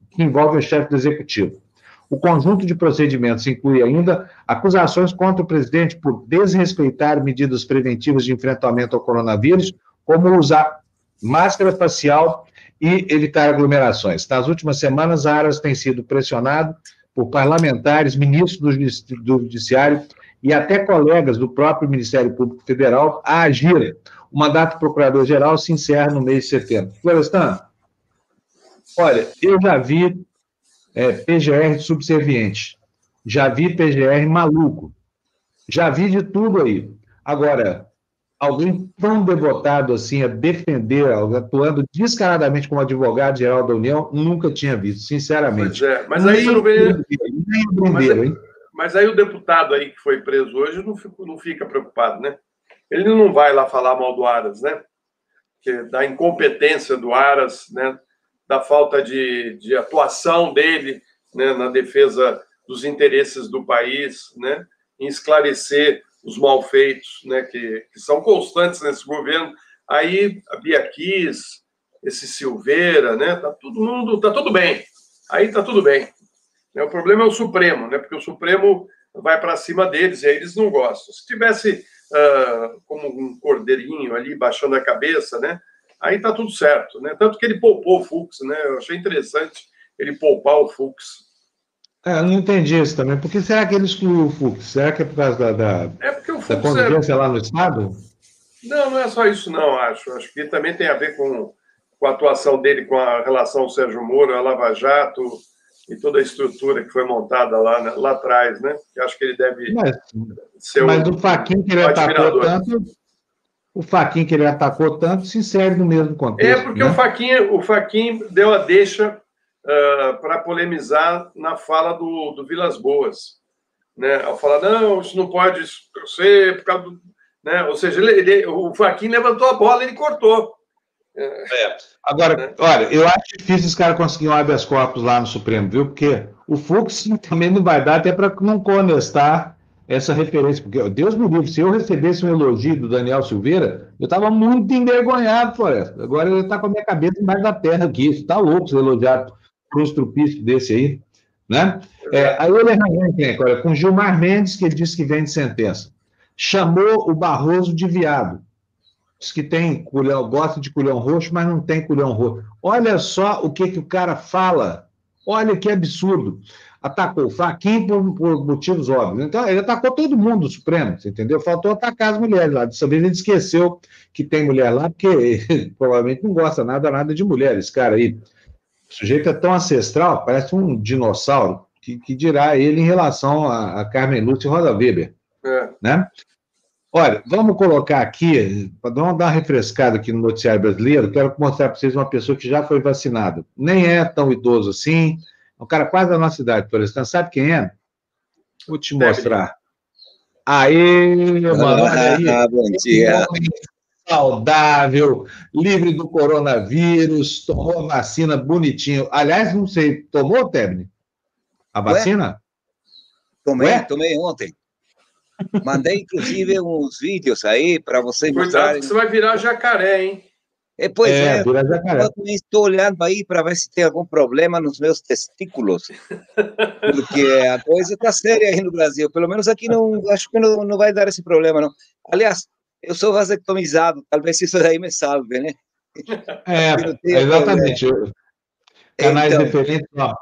que envolvem o chefe do executivo. O conjunto de procedimentos inclui ainda acusações contra o presidente por desrespeitar medidas preventivas de enfrentamento ao coronavírus, como usar máscara facial e evitar aglomerações. Nas últimas semanas, a Aras tem sido pressionado por parlamentares, ministros do Judiciário e até colegas do próprio Ministério Público Federal a agir. O mandato do Procurador-Geral se encerra no mês de setembro. Florestan, olha, eu já vi é, PGR subserviente. Já vi PGR maluco. Já vi de tudo aí. Agora, alguém tão devotado assim a defender, atuando descaradamente como advogado-geral da União, nunca tinha visto, sinceramente. Pois é, mas aí não vê. Mas, mas, aí o deputado aí que foi preso hoje não fica, não fica preocupado, né? Ele não vai lá falar mal do Aras, né? Que, da incompetência do Aras, né? Da falta de, de atuação dele né, na defesa dos interesses do país, né, em esclarecer os malfeitos né, que, que são constantes nesse governo. Aí a Bia Kiss, esse Silveira, né, tá todo mundo, tá tudo bem. Aí tá tudo bem. O problema é o Supremo, né, porque o Supremo vai para cima deles e aí eles não gostam. Se tivesse uh, como um cordeirinho ali baixando a cabeça, né, aí tá tudo certo, né? Tanto que ele poupou o Fux, né? Eu achei interessante ele poupar o Fux. É, eu não entendi isso também. Por que será que ele excluiu o Fux? Será que é por causa da, da, é porque o Fux da convivência é... lá no Estado? Não, não é só isso, não, acho. Acho que também tem a ver com, com a atuação dele com a relação ao Sérgio Moro, a Lava Jato e toda a estrutura que foi montada lá, né, lá atrás, né? Que acho que ele deve mas, ser mas um, do Faquinha que ele atacou tanto, o Faquin que ele atacou tanto se insere no mesmo contexto. É porque né? o Faquin o Faquin deu a deixa uh, para polemizar na fala do, do Vilas Boas, né? Ao falar não, isso não pode ser por causa do, né? Ou seja, ele, ele, o Faquin levantou a bola, e ele cortou. É. Agora, né? olha, eu acho difícil os caras conseguirem um habeas corpus lá no Supremo, viu? Porque o Fux também não vai dar até para não contestar essa referência, porque Deus me livre, se eu recebesse um elogio do Daniel Silveira, eu estava muito envergonhado, Floresta. Agora ele está com a minha cabeça embaixo da terra aqui, está louco ser elogiado por um estrupício desse aí, né? É, aí ele arranjou agora com Gilmar Mendes, que ele disse que vem de sentença. Chamou o Barroso de viado. Diz que tem culhão, gosta de culhão roxo, mas não tem culhão roxo. Olha só o que, que o cara fala. Olha que absurdo. Atacou o Faquin por, por, motivos óbvios. Então, ele atacou todo mundo do Supremo, entendeu? Faltou atacar as mulheres lá. Dessa vez ele esqueceu que tem mulher lá, porque provavelmente não gosta nada, nada de mulheres, cara aí. O sujeito é tão ancestral, parece um dinossauro, que, que dirá ele em relação a, a Carmen Lúcia e Roda Weber. É. Né? Olha, vamos colocar aqui, vamos dar uma refrescada aqui no noticiário brasileiro. Quero mostrar para vocês uma pessoa que já foi vacinada. Nem é tão idoso assim, é um cara quase da nossa idade, por exemplo. Sabe quem é? Vou te mostrar. Aê, mano, olha aí. Ah, bom dia. Saudável, livre do coronavírus, tomou a vacina bonitinho. Aliás, não sei, tomou, Tebni? A vacina? Ué? Tomei, Ué? tomei ontem. Mandei, inclusive, uns vídeos aí para vocês mostrarem. Cuidado, você vai virar jacaré, hein? É, pois é, é eu também estou olhando aí para ver se tem algum problema nos meus testículos, porque a coisa está séria aí no Brasil. Pelo menos aqui não, acho que não, não vai dar esse problema, não. Aliás, eu sou vasectomizado, talvez isso daí me salve, né? É, exatamente. Canais então, diferentes, ó.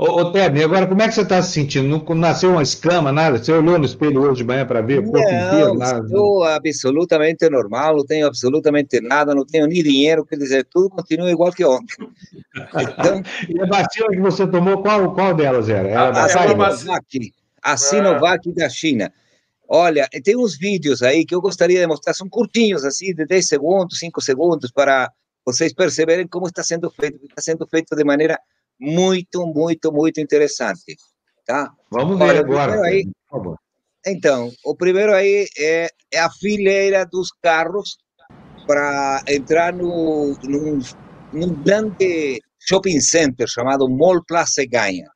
Ô, ô Tebni, agora como é que você está se sentindo? Não nasceu uma escama, nada? Você olhou no espelho hoje de manhã para ver o corpo não, inteiro? Nada? Estou absolutamente normal, não tenho absolutamente nada, não tenho nem dinheiro, quer dizer, tudo continua igual que ontem. Então, e a vacina que você tomou, qual, qual delas era? era a, a Sinovac, a Sinovac da China. Olha, tem uns vídeos aí que eu gostaria de mostrar, são curtinhos, assim, de 10 segundos, 5 segundos, para vocês perceberem como está sendo feito. Está sendo feito de maneira muito, muito, muito interessante. Tá? Vamos ver Olha, agora. Aí. Então, o primeiro aí é, é a fileira dos carros para entrar no, num, num grande shopping center chamado Mall Plaza Ganha.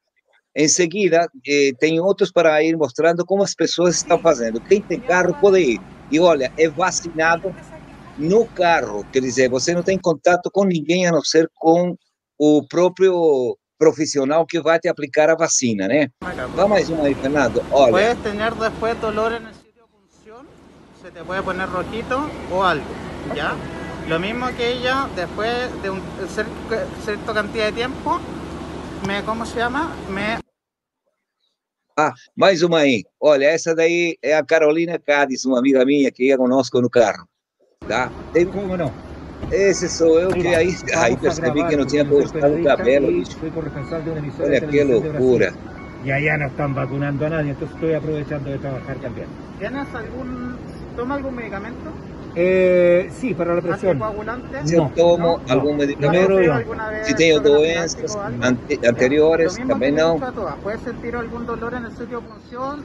Em seguida, eh, tem outros para ir mostrando como as pessoas estão fazendo. Quem tem carro pode ir. E olha, é vacinado no carro. Quer dizer, você não tem contato com ninguém a não ser com o próprio profissional que vai te aplicar a vacina, né? Vamos mais uma aí, Fernando. Olha. Puedes tener después dolor en el sitio de punción, se te puede poner rojito o algo, ¿ya? Lo mismo que ella, después de un cierta cantidad de tiempo, me, ¿cómo se llama? Me... Ah, mais uma aí. Olha, essa daí é a Carolina Cádiz, uma amiga minha que ia conosco no carro. Tá? Tem... Como não? Esse sou eu que aí, aí percebi que não tinha postado o cabelo, bicho. Olha que loucura. Y allá no están vacunando a nadie, entonces estoy aprovechando de trabajar también. ¿Tienes algún, toma algún medicamento? Eh, sí, para la presión. Si no, tomo no, algún medicamento, si tengo doenças anteriores, también no. ¿Puedes sentir algún dolor en el sitio de punción?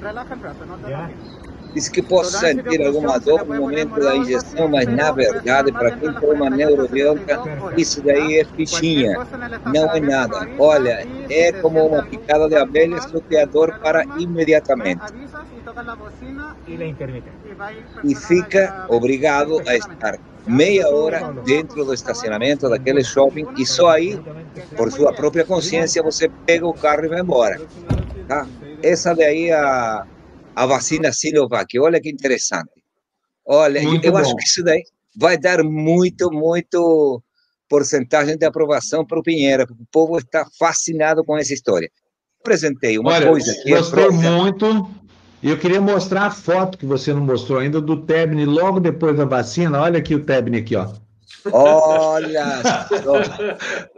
Relaja el brazo, no te Diz que posso sentir alguma dor no momento da injeção, mas na verdade, para quem toma neurobiótica, isso daí é fichinha, não é nada. Olha, é como uma picada de abelha, só que a dor para imediatamente. E fica obrigado a estar meia hora dentro do estacionamento daquele shopping e só aí, por sua própria consciência, você pega o carro e vai embora. Tá? Essa daí é a a vacina Sinovac. Olha que interessante. Olha, muito eu bom. acho que isso daí vai dar muito, muito porcentagem de aprovação para o Pinheiro, porque o povo está fascinado com essa história. Apresentei uma Olha, coisa que gostei é muito. E eu queria mostrar a foto que você não mostrou ainda do Tebni logo depois da vacina. Olha aqui o Tebni aqui, ó. Olha.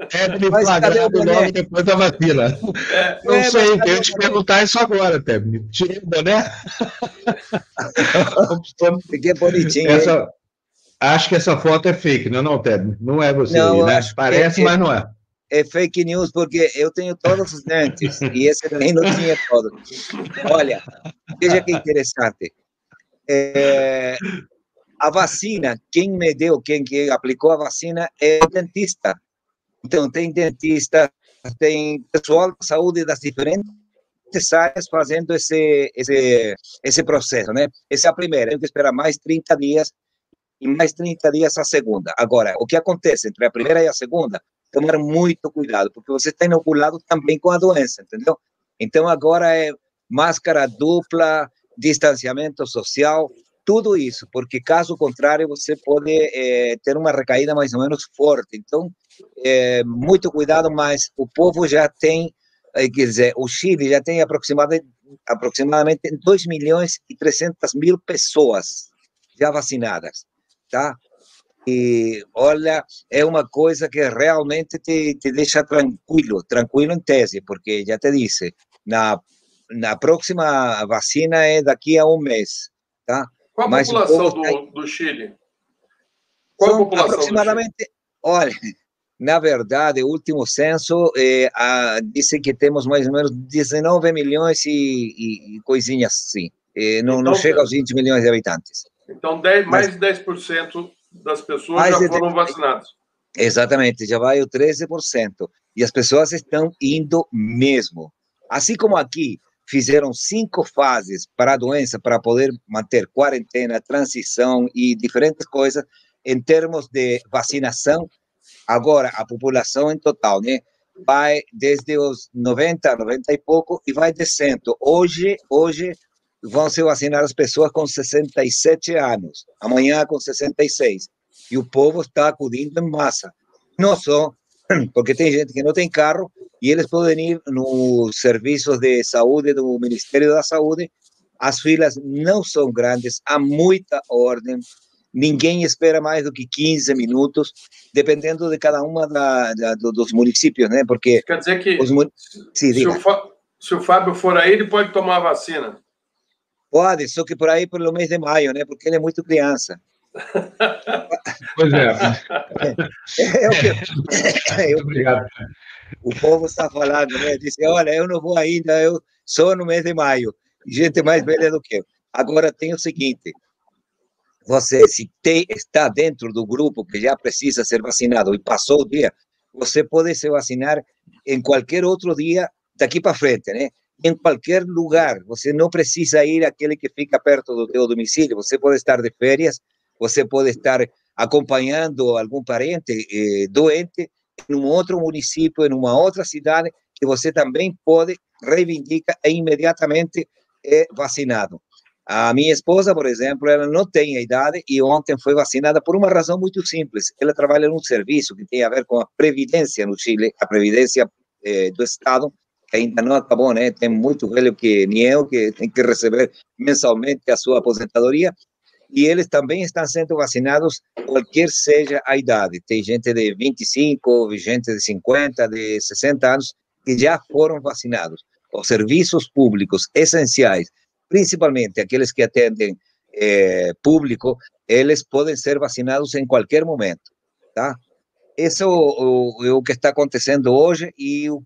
Tebni flagrado logo depois da vacina. É, não é, sei, eu tenho te perguntar isso agora, Tebni. Tirei o boné? Fiquei bonitinho. Essa, acho que essa foto é fake, não é não, Tebni? Não é você, não, aí, né? Parece, é, mas não é. É fake news porque eu tenho todos os dentes e esse também não tinha todos. Olha, veja que interessante. É, a vacina, quem me deu, quem que aplicou a vacina é o dentista. Então, tem dentista, tem pessoal de saúde das diferentes áreas fazendo esse, esse, esse processo, né? Essa é a primeira, tem que esperar mais 30 dias e mais 30 dias a segunda. Agora, o que acontece entre a primeira e a segunda? Tomar muito cuidado, porque você está inoculado também com a doença, entendeu? Então, agora é máscara dupla, distanciamento social, tudo isso, porque caso contrário você pode é, ter uma recaída mais ou menos forte. Então, é, muito cuidado, mas o povo já tem quer dizer, o Chile já tem aproximadamente, aproximadamente 2 milhões e 300 mil pessoas já vacinadas, tá? E olha, é uma coisa que realmente te, te deixa tranquilo, tranquilo em tese, porque já te disse, na, na próxima vacina é daqui a um mês, tá? Qual a Mas população do, tá- do Chile? Qual a população do Chile? aproximadamente, olha, na verdade, o último censo eh, ah, disse que temos mais ou menos 19 milhões e, e, coisinhas assim. Eh, não, não Então, chega aos 20 milhões de habitantes. Então, 10, Mas- mais de 10% das pessoas já de foram 10%. vacinadas. Exatamente, já vai o 13%. E as pessoas estão indo mesmo. Assim como aqui fizeram cinco fases para a doença, para poder manter quarentena, transição e diferentes coisas, em termos de vacinação, agora a população em total, né? Vai desde os 90, 90 e pouco e vai descendo. Hoje, hoje vão se vacinar as pessoas com 67 anos, amanhã com 66 e o povo está acudindo em massa. Não só porque tem gente que não tem carro e eles podem ir nos serviços de saúde do Ministério da Saúde. As filas não são grandes, há muita ordem, ninguém espera mais do que 15 minutos, dependendo de cada uma da, da, do- dos municípios, né? Porque Quer dizer que os mun- Sim, se o, Fá- se o Fábio for aí, ele pode tomar a vacina. pode, só que por aí pelo mês de maio, né? Porque ele é muito criança. Pois é. É o que eu, Obrigado. o povo está falando, né? Diz, olha, eu não vou ainda, eu só no mês de maio. Gente mais velha do que eu. Agora tem o seguinte: você, se tem, está dentro do grupo que já precisa ser vacinado e passou o dia, você pode se vacinar em qualquer outro dia daqui para frente, né? Em qualquer lugar. Você não precisa ir àquele que fica perto do teu domicílio. Você pode estar de férias, você pode estar acompanhando algum parente eh, doente em um outro município, em uma outra cidade, que você também pode reivindica e imediatamente é vacinado. A minha esposa, por exemplo, ela não tem a idade e ontem foi vacinada por uma razão muito simples. Ela trabalha num serviço que tem a ver com a previdência no Chile, a previdência eh, do Estado, que ainda não acabou, né? Tem muito velho que nem eu, que tem que receber mensalmente a sua aposentadoria. E eles também estão sendo vacinados, qualquer seja a idade. Tem gente de 25, gente de 50, de 60 anos, que já foram vacinados. Os serviços públicos essenciais, principalmente aqueles que atendem eh, público, eles podem ser vacinados em qualquer momento, tá? Isso é o, que está acontecendo hoje e o,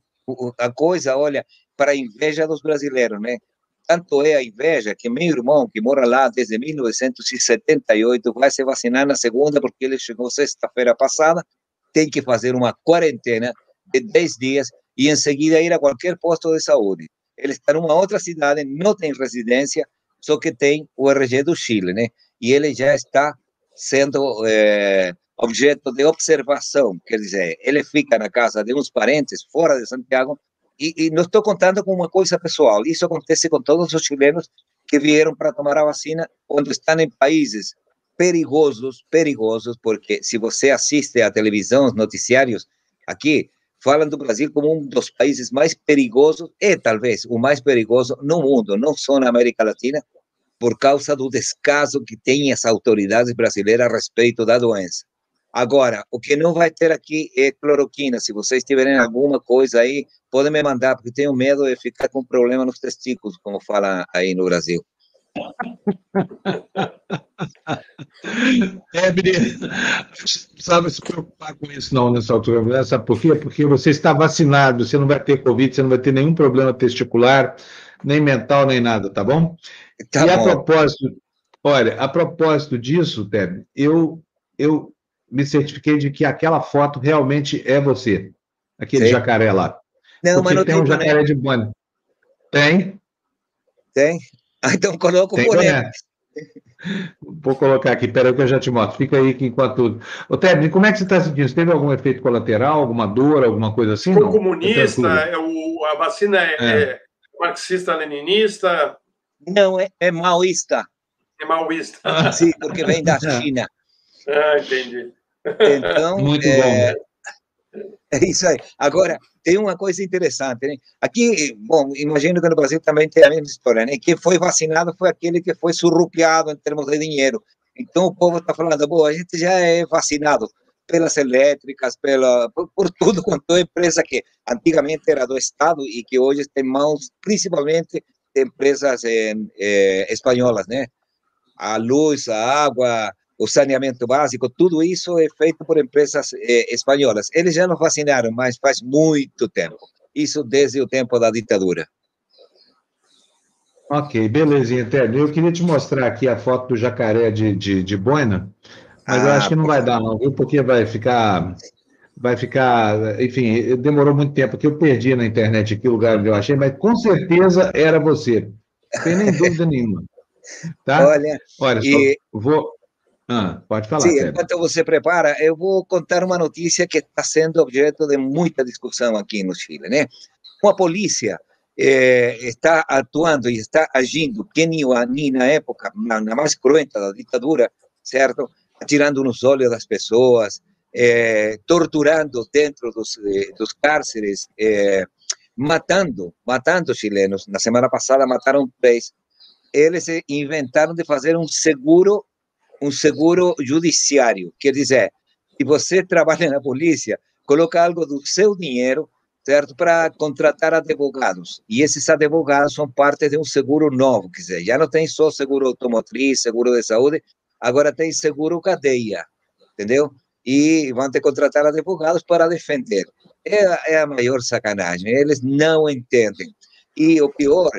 a coisa, olha, para a inveja dos brasileiros, né? Tanto é a inveja que meu irmão, que mora lá desde 1978, vai se vacinar na segunda, porque ele chegou sexta-feira passada, tem que fazer uma quarentena de 10 dias e em seguida ir a qualquer posto de saúde. Ele está numa outra cidade, não tem residência, só que tem o RG do Chile, né? E ele já está sendo é, objeto de observação, quer dizer, ele fica na casa de uns parentes fora de Santiago e, e não estou contando com uma coisa pessoal, isso acontece com todos os chilenos que vieram para tomar a vacina quando estão em países perigosos, perigosos, porque se você assiste à televisão, os noticiários aqui, falam do Brasil como um dos países mais perigosos, e talvez o mais perigoso no mundo, não só na América Latina, por causa do descaso que têm as autoridades brasileiras a respeito da doença. Agora, o que não vai ter aqui é cloroquina. Se vocês tiverem alguma coisa aí, podem me mandar, porque tenho medo de ficar com problema nos testículos, como fala aí no Brasil. É, menino, precisava se preocupar com isso não nessa altura. Sabe por quê? Porque você está vacinado, você não vai ter Covid, você não vai ter nenhum problema testicular, nem mental, nem nada, tá bom? Tá e a bom. propósito, olha, a propósito disso, Teb, eu, eu me certifiquei de que aquela foto realmente é você, aquele Sim. jacaré lá. Não, mas Porque não tem tem um boné. jacaré de boné. Tem? Tem? Ah, então coloca o Tem boné. boné. Vou colocar aqui, peraí que eu já te mostro. Fica aí que enquanto. Ô, Teb, como é que você está sentindo? Você teve algum efeito colateral, alguma dor, alguma coisa assim? Ficou não? comunista, é o, a vacina é, É. é marxista-leninista, Não, é, é maoísta. é maoísta. Sim, porque vem da China. Ah, entendi. Então, Muito é, É isso aí. Agora, tem uma coisa interessante, né? Aqui, bom, imagino que no Brasil também tem a mesma história, né? Quem foi vacinado foi aquele que foi surrupiado em termos de dinheiro. Então o povo está falando, bom, a gente já é vacinado pelas elétricas, pela, por, por tudo quanto é empresa que antigamente era do Estado e que hoje tem mãos, principalmente de empresas eh, eh, espanholas, né? A luz, a água, o saneamento básico, tudo isso é feito por empresas eh, espanholas. Eles já nos vacinaram, mas faz muito tempo. Isso desde o tempo da ditadura. Ok, belezinha, Ted. Eu queria te mostrar aqui a foto do jacaré de, de, de boina, mas ah, eu acho que não vai dar, não, viu? Porque vai ficar. Vai ficar. Enfim, demorou muito tempo, que eu perdi na internet aqui o lugar onde eu achei, mas com certeza era você. Não tem nem dúvida nenhuma. Tá? Olha, Olha e... só, vou. Ah, pode falar. Sim, enquanto você prepara, eu vou contar uma notícia que está sendo objeto de muita discussão aqui no Chile, né? Uma polícia eh, está atuando e está agindo que nem na época, na, na mais cruenta da ditadura, certo? Atirando nos olhos das pessoas, eh, torturando dentro dos, eh, dos cárceres, eh, matando, matando chilenos. Na semana passada mataram três. Eles inventaram de fazer um seguro, um seguro judiciário. Quer dizer, se você trabalha na polícia, coloca algo do seu dinheiro certo? Para contratar advogados. E esses advogados são parte de um seguro novo, quer dizer, já não tem só seguro automotriz, seguro de saúde, agora tem seguro cadeia, entendeu? E vão ter que contratar advogados para defender. É, é a maior sacanagem, eles não entendem. E o pior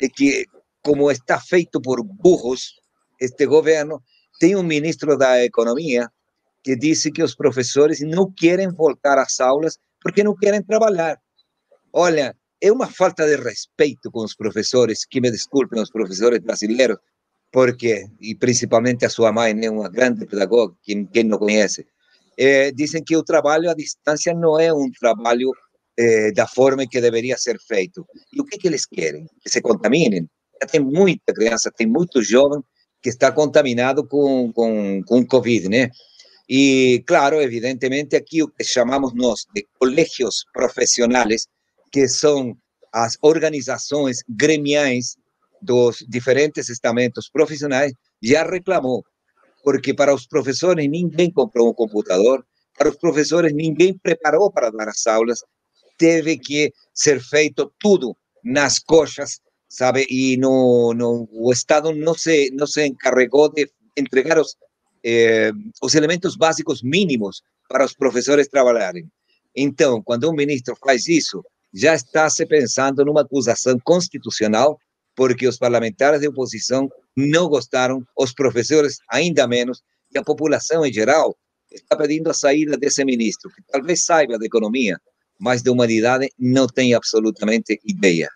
é que, como está feito por burros, este governo tem um ministro da Economia que disse que os professores não querem voltar às aulas porque não querem trabalhar. Olha, é uma falta de respeito com os professores, que me desculpem os professores brasileiros, porque, e principalmente a sua mãe, né, uma grande pedagoga, quem, quem não conhece, é, dizem que o trabalho à distância não é um trabalho é, da forma que deveria ser feito. E o que, que eles querem? Que se contaminem. Tem muita criança, tem muito jovem que está contaminado com, com, com Covid, né? Y claro, evidentemente aquí lo que llamamos nos de colegios profesionales, que son las organizaciones gremiales dos diferentes estamentos profesionales, ya reclamó, porque para los profesores ninguém compró un computador, para los profesores ninguém preparó para dar las aulas, debe que ser feito tudo nas coxas, sabe? Y no, no, o Estado no se, no se encargó de entregar los eh, os elementos básicos mínimos para os professores trabalharem. Então, quando um ministro faz isso, já está se pensando numa acusação constitucional, porque os parlamentares de oposição não gostaram, os professores ainda menos, e a população em geral está pedindo a saída desse ministro, que talvez saiba de economia, mas de humanidade não tem absolutamente ideia.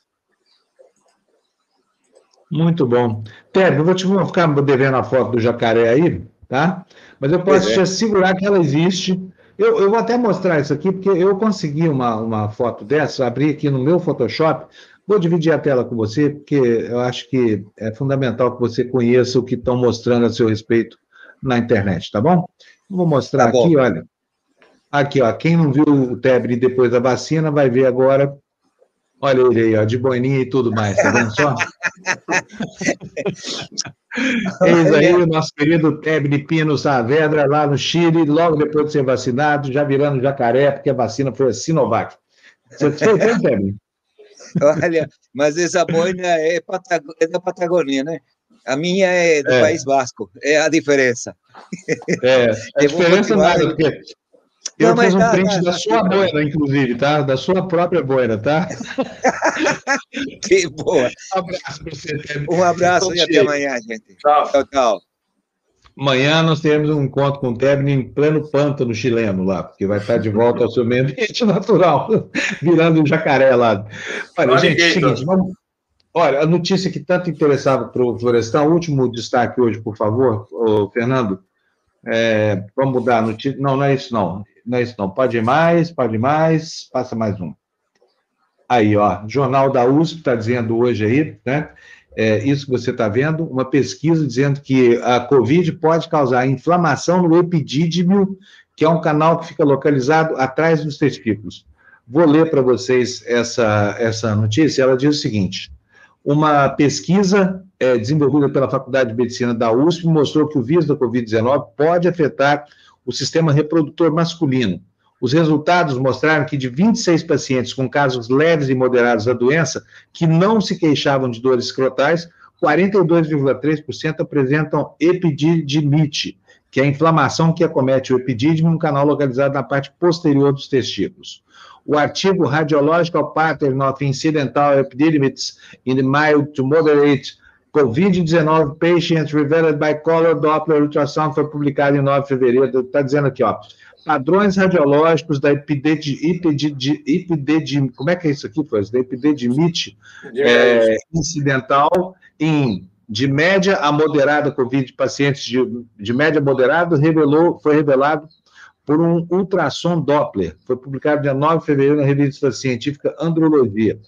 Muito bom. Ted, eu vou te vou ficar devendo a foto do jacaré aí, tá? Mas eu posso é. te assegurar que ela existe. Eu, eu vou até mostrar isso aqui, porque eu consegui uma, uma foto dessa, abri aqui no meu Photoshop. Vou dividir a tela com você, porque eu acho que é fundamental que você conheça o que estão mostrando a seu respeito na internet, tá bom? Vou mostrar tá aqui, olha. Aqui, ó. Quem não viu o Tebre depois da vacina vai ver agora Olha ele aí, ó, de boininha e tudo mais, tá vendo só? Eis aí o nosso querido Tebni Pino Saavedra, lá no Chile, logo depois de ser vacinado, já virando jacaré, porque a vacina foi a Sinovac. Você foi Tebni? Olha, mas essa boina é, é, da Patagônia, né? A minha é do é. País Vasco, é a diferença. É, a diferença nada, porque eu não, fiz um tá, print tá, da tá, sua boina, inclusive, tá? Da sua própria boina, tá? que boa. Um abraço para você. Um abraço e até amanhã, gente. Tchau. Tchau, tchau. Amanhã nós teremos um encontro com o Tebni em pleno pântano chileno lá, porque vai estar de volta ao seu meio ambiente natural, virando um jacaré lá. Olha, Olha gente, seguinte, vamos... Olha, a notícia que tanto interessava para o Florestal, último destaque hoje, por favor, Fernando. É, vamos mudar a notícia. Não, não é isso, não não é isso não. Pode mais, pode mais, passa mais um. Aí, ó, Jornal da USP está dizendo hoje aí, né? É, isso que você está vendo, uma pesquisa dizendo que a Covid pode causar inflamação no epidídimo que é um canal que fica localizado atrás dos testículos. Vou ler para vocês essa, essa notícia. Ela diz o seguinte: uma pesquisa é, desenvolvida pela Faculdade de Medicina da USP mostrou que o vírus da Covid-19 pode afetar o sistema reprodutor masculino. Os resultados mostraram que de 26 pacientes com casos leves e moderados da doença, que não se queixavam de dores escrotais, 42,3% apresentam epididimite, que é a inflamação que acomete o epidídimo no canal localizado na parte posterior dos testículos. O artigo Radiological Pattern of Incidental Epididymitis in the Mild to Moderate COVID-19 Patients Revealed by Color Doppler Ultrasound foi publicado em 9 de fevereiro. Está dizendo aqui, ó. Padrões radiológicos da epididimite, como é que é isso aqui, foi? Da epididimite é, incidental em de média a moderada COVID, pacientes de, de média moderada, revelou, foi revelado por um ultrassom Doppler. Foi publicado dia 9 de fevereiro na revista científica Andrologia.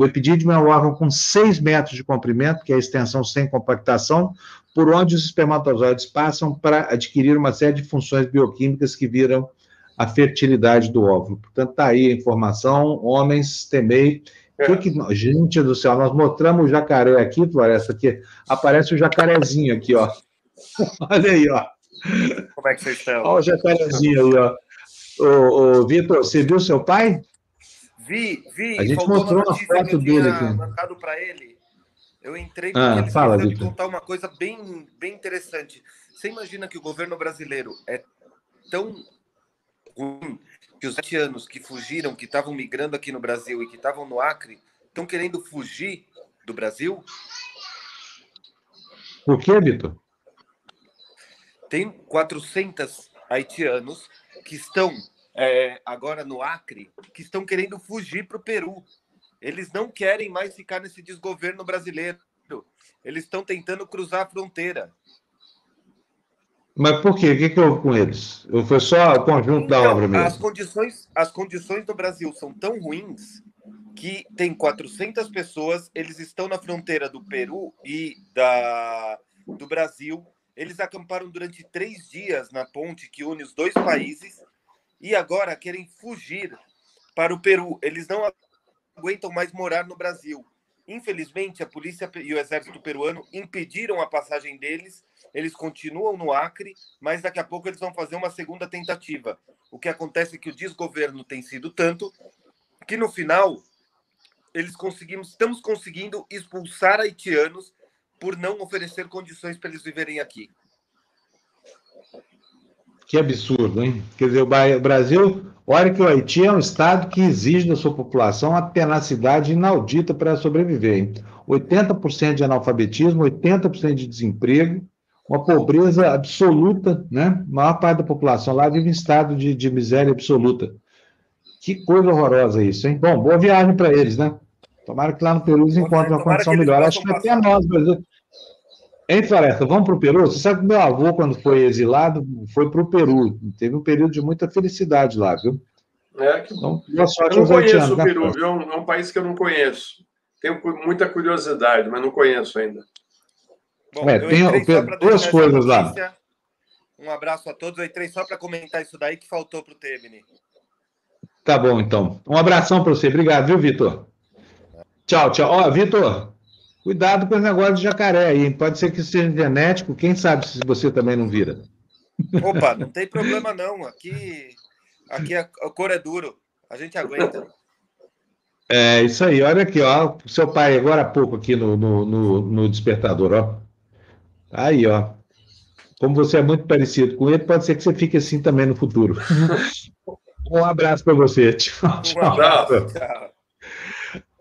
O epidídimo é um órgão com 6 metros de comprimento, que é a extensão sem compactação, por onde os espermatozoides passam para adquirir uma série de funções bioquímicas que viram a fertilidade do óvulo. Portanto, está aí a informação. Homens, temei. É. Que que, gente do céu, nós mostramos o jacaré aqui, Floresta, aqui. Aparece o jacarezinho aqui, ó. Olha aí, ó. Como é que vocês estão? Olha o jacarezinho aí, ó. Ô, ô, Vitor, você viu seu pai? Vi, vi. A gente mostrou uma foto dele aqui. mandado para ele. Eu entrei porque ah, ele fala, me contar uma coisa bem, bem interessante. Você imagina que o governo brasileiro é tão ruim que os sete anos que fugiram, que estavam migrando aqui no Brasil e que estavam no Acre, estão querendo fugir do Brasil? Por que, Vitor? Tem 400 haitianos que estão é, agora no Acre, que estão querendo fugir para o Peru. Eles não querem mais ficar nesse desgoverno brasileiro. Eles estão tentando cruzar a fronteira. Mas por quê? O que, que houve com eles? Foi só o conjunto então, da obra mesmo? As condições, as condições do Brasil são tão ruins que tem 400 pessoas, eles estão na fronteira do Peru e da, do Brasil. Eles acamparam durante três dias na ponte que une os dois países e agora querem fugir para o Peru. Eles não aguentam mais morar no Brasil. Infelizmente, a polícia e o exército peruano impediram a passagem deles. Eles continuam no Acre, mas daqui a pouco eles vão fazer uma segunda tentativa. O que acontece é que o desgoverno tem sido tanto que no final eles conseguimos, estamos conseguindo expulsar haitianos por não oferecer condições para eles viverem aqui. Que absurdo, hein? Quer dizer, o Brasil, olha que o Haiti é um estado que exige da sua população a tenacidade inaudita para sobreviver. Hein? 80% de analfabetismo, 80% de desemprego, uma pobreza absoluta, né? A maior parte da população lá vive em estado de, de miséria absoluta. Que coisa horrorosa isso, hein? Bom, boa viagem para eles, né? Tomara que lá no Peru eles encontrem uma condição melhor. Acho que até nós, Brasil. Hein, Floresta, vamos para o Peru? Você sabe que meu avô, quando foi exilado, foi para o Peru. Teve um período de muita felicidade lá, viu? É, que então, eu não conheço o né, Peru, viu? É um país que eu não conheço. Tenho muita curiosidade, mas não conheço ainda. Bom, é, tem duas coisas lá. Um abraço a todos. Eu entrei só para comentar isso daí que faltou para o Temini. Tá bom, então. Um abração para você. Obrigado, viu, Vitor? Tchau, tchau. Ó, Vitor, Cuidado com o negócio de jacaré aí. Pode ser que seja genético, quem sabe se você também não vira. Opa, não tem problema não. Aqui, aqui a, a cor é duro. A gente aguenta. É isso aí. Olha aqui, ó. Seu pai agora há pouco aqui no, no, no, no despertador, ó. Aí, ó. Como você é muito parecido com ele, pode ser que você fique assim também no futuro. um abraço para você. Tchau, tchau. Um abraço. Tchau.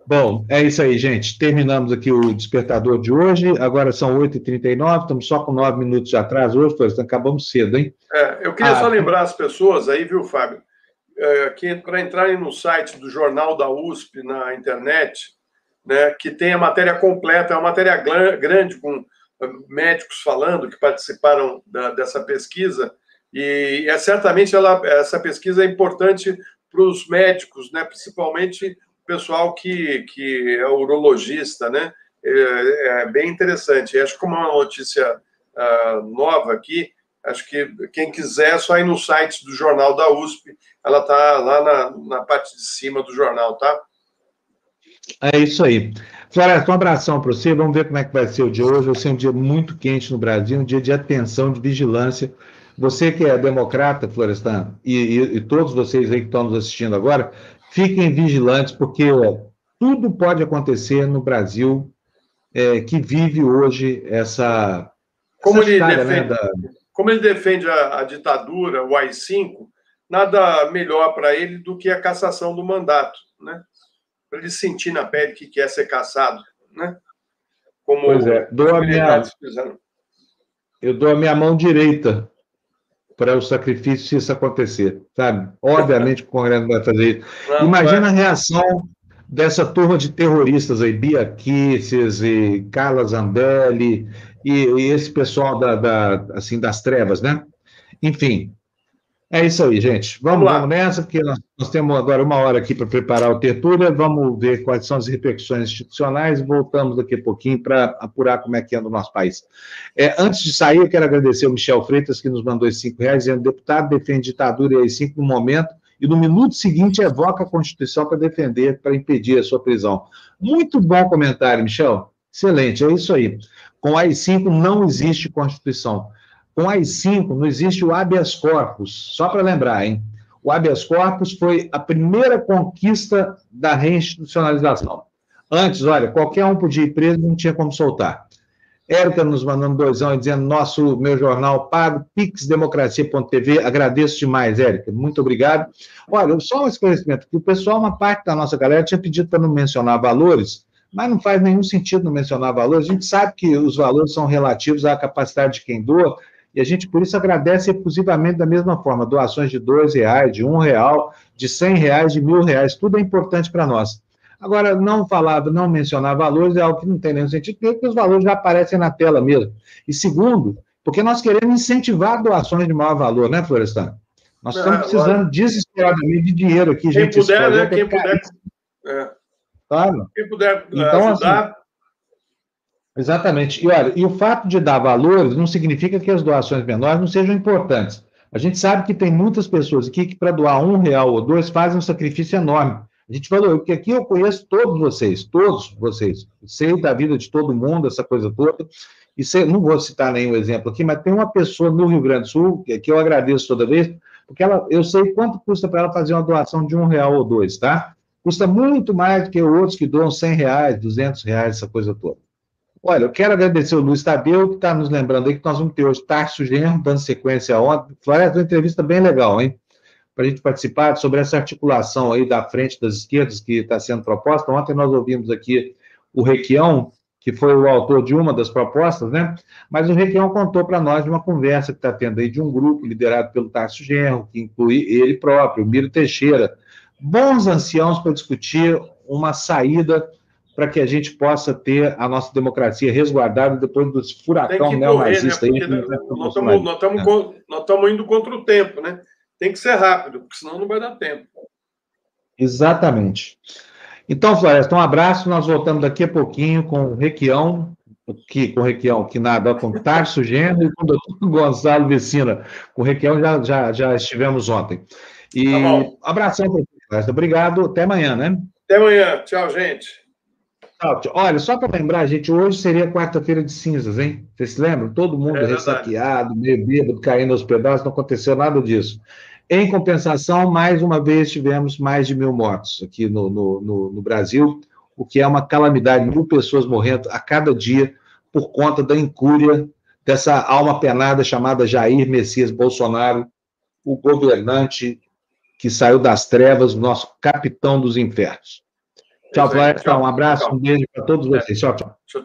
Bom, é isso aí, gente. Terminamos aqui o despertador de hoje. Agora são 8h39, estamos só com nove minutos de atraso hoje, pois acabamos cedo, hein? É, eu queria ah, só lembrar as pessoas aí, viu, Fábio, é, que para entrarem no site do Jornal da USP na internet, né, que tem a matéria completa, é uma matéria grande com ah, médicos falando que participaram da, dessa pesquisa, e é certamente ela, essa pesquisa é importante para os médicos, né, principalmente pessoal que, que é urologista, né? É, é bem interessante. acho que uma notícia uh, nova aqui Acho que quem quiser, é só ir no site do Jornal da USP. Ela está lá na, na parte de cima do jornal, tá? É isso aí. Floresta, um abração para você. Vamos ver como é que vai ser o dia hoje. Vai ser um dia muito quente no Brasil, um dia de atenção, de vigilância. Você que é democrata, Florestan, e, e, e todos vocês aí que estão nos assistindo agora, fiquem vigilantes, porque tudo pode acontecer no Brasil é, que vive hoje essa. Como, essa ele, história, né, defende, né, da... como ele defende a, a ditadura, o AI-5, nada melhor para ele do que a cassação do mandato, né? Para ele sentir na pele que quer ser caçado, né? Como pois é, dou a minha, eu dou a minha mão direita para o sacrifício se isso acontecer, sabe? Obviamente que o Congresso vai fazer isso. Não, Imagina vai. a reação dessa turma de terroristas aí, Bia Kisses e Carla Zambelli e, e esse pessoal da, da, assim, das trevas, né? Enfim, é isso aí, gente. Vamos, vamos, vamos nessa, porque nós, nós, temos agora uma hora aqui para preparar o Tertúlia. Vamos ver quais são as repercussões institucionais e voltamos daqui a pouquinho para apurar como é que anda o nosso país. É, antes de sair, eu quero agradecer ao Michel Freitas, que nos mandou esses cinco reais, dizendo deputado defende ditadura e aí cinco no momento, e no minuto seguinte evoca a Constituição para defender, para impedir a sua prisão. Muito bom comentário, Michel. Excelente, é isso aí. Com a AI-5 não existe Constituição. Com as cinco, não existe o habeas corpus, só para lembrar, hein? O habeas corpus foi a primeira conquista da reinstitucionalização. Antes, olha, qualquer um podia ir preso, não tinha como soltar. Érica nos mandando doisão e dizendo, nosso, meu jornal pago, pixdemocracia.tv, agradeço demais, Érica, muito obrigado. Olha, só um esclarecimento, que o pessoal, uma parte da nossa galera tinha pedido para não mencionar valores, mas não faz nenhum sentido não mencionar valores, a gente sabe que os valores são relativos à capacidade de quem doa, e a gente, por isso, agradece efusivamente da mesma forma, doações de dois reais, de um real, de cem reais, de mil reais, tudo é importante para nós. Agora, não falar, não mencionar valores é algo que não tem nenhum sentido, porque os valores já aparecem na tela mesmo. E segundo, porque nós queremos incentivar doações de maior valor, né, Florestan? Nós é, estamos precisando agora... desesperadamente de dinheiro aqui, quem gente. Puder, né? Quem puder, é. Claro. Quem puder então, ajudar, assim, Exatamente. E olha, e o fato de dar valores não significa que as doações menores não sejam importantes. A gente sabe que tem muitas pessoas aqui que, para doar um real ou dois, fazem um sacrifício enorme. A gente falou, porque aqui eu conheço todos vocês, todos vocês. Sei da vida de todo mundo, essa coisa toda. E sei, não vou citar nenhum exemplo aqui, mas tem uma pessoa no Rio Grande do Sul, que, eu agradeço toda vez, porque ela, eu sei quanto custa para ela fazer uma doação de um real ou dois, tá? Custa muito mais do que outros que doam 100 reais, 200 reais, essa coisa toda. Olha, eu quero agradecer o Luiz Tadeu, que está nos lembrando aí que nós vamos ter hoje Tarso Genro, dando sequência ontem. Floresta, uma entrevista bem legal, hein? Para a gente participar sobre essa articulação aí da frente das esquerdas que está sendo proposta. Ontem nós ouvimos aqui o Requião, que foi o autor de uma das propostas, né? Mas o Requião contou para nós de uma conversa que está tendo aí de um grupo liderado pelo Tarso Genro, que inclui ele próprio, o Miro Teixeira. Bons anciãos para discutir uma saída para que a gente possa ter a nossa democracia resguardada depois dos furacão neonazista. Né? Nós estamos indo contra o tempo, né? Tem que ser rápido, porque senão não vai dar tempo. Exatamente. Então, Floresta, um abraço. Nós voltamos daqui a pouquinho com o Requião, que, com o Requião, que nada, com Tarso Gênero e com o doutor Gonçalo Vecina. Com o Requião já, já, já estivemos ontem. E tá um abração para Floresta. Obrigado. Até amanhã, né? Até amanhã. Tchau, gente. Olha, só para lembrar, gente, hoje seria quarta-feira de cinzas, hein? Vocês se lembram? Todo mundo é ressaqueado, meio bêbado, caindo aos pedaços, não aconteceu nada disso. Em compensação, mais uma vez tivemos mais de mil mortos aqui no, no, no, no Brasil, o que é uma calamidade, mil pessoas morrendo a cada dia por conta da incúria dessa alma penada chamada Jair Messias Bolsonaro, o governante que saiu das trevas, nosso capitão dos infernos. Tchau, Flávio. Um abraço, um beijo para todos vocês. Tchau, tchau.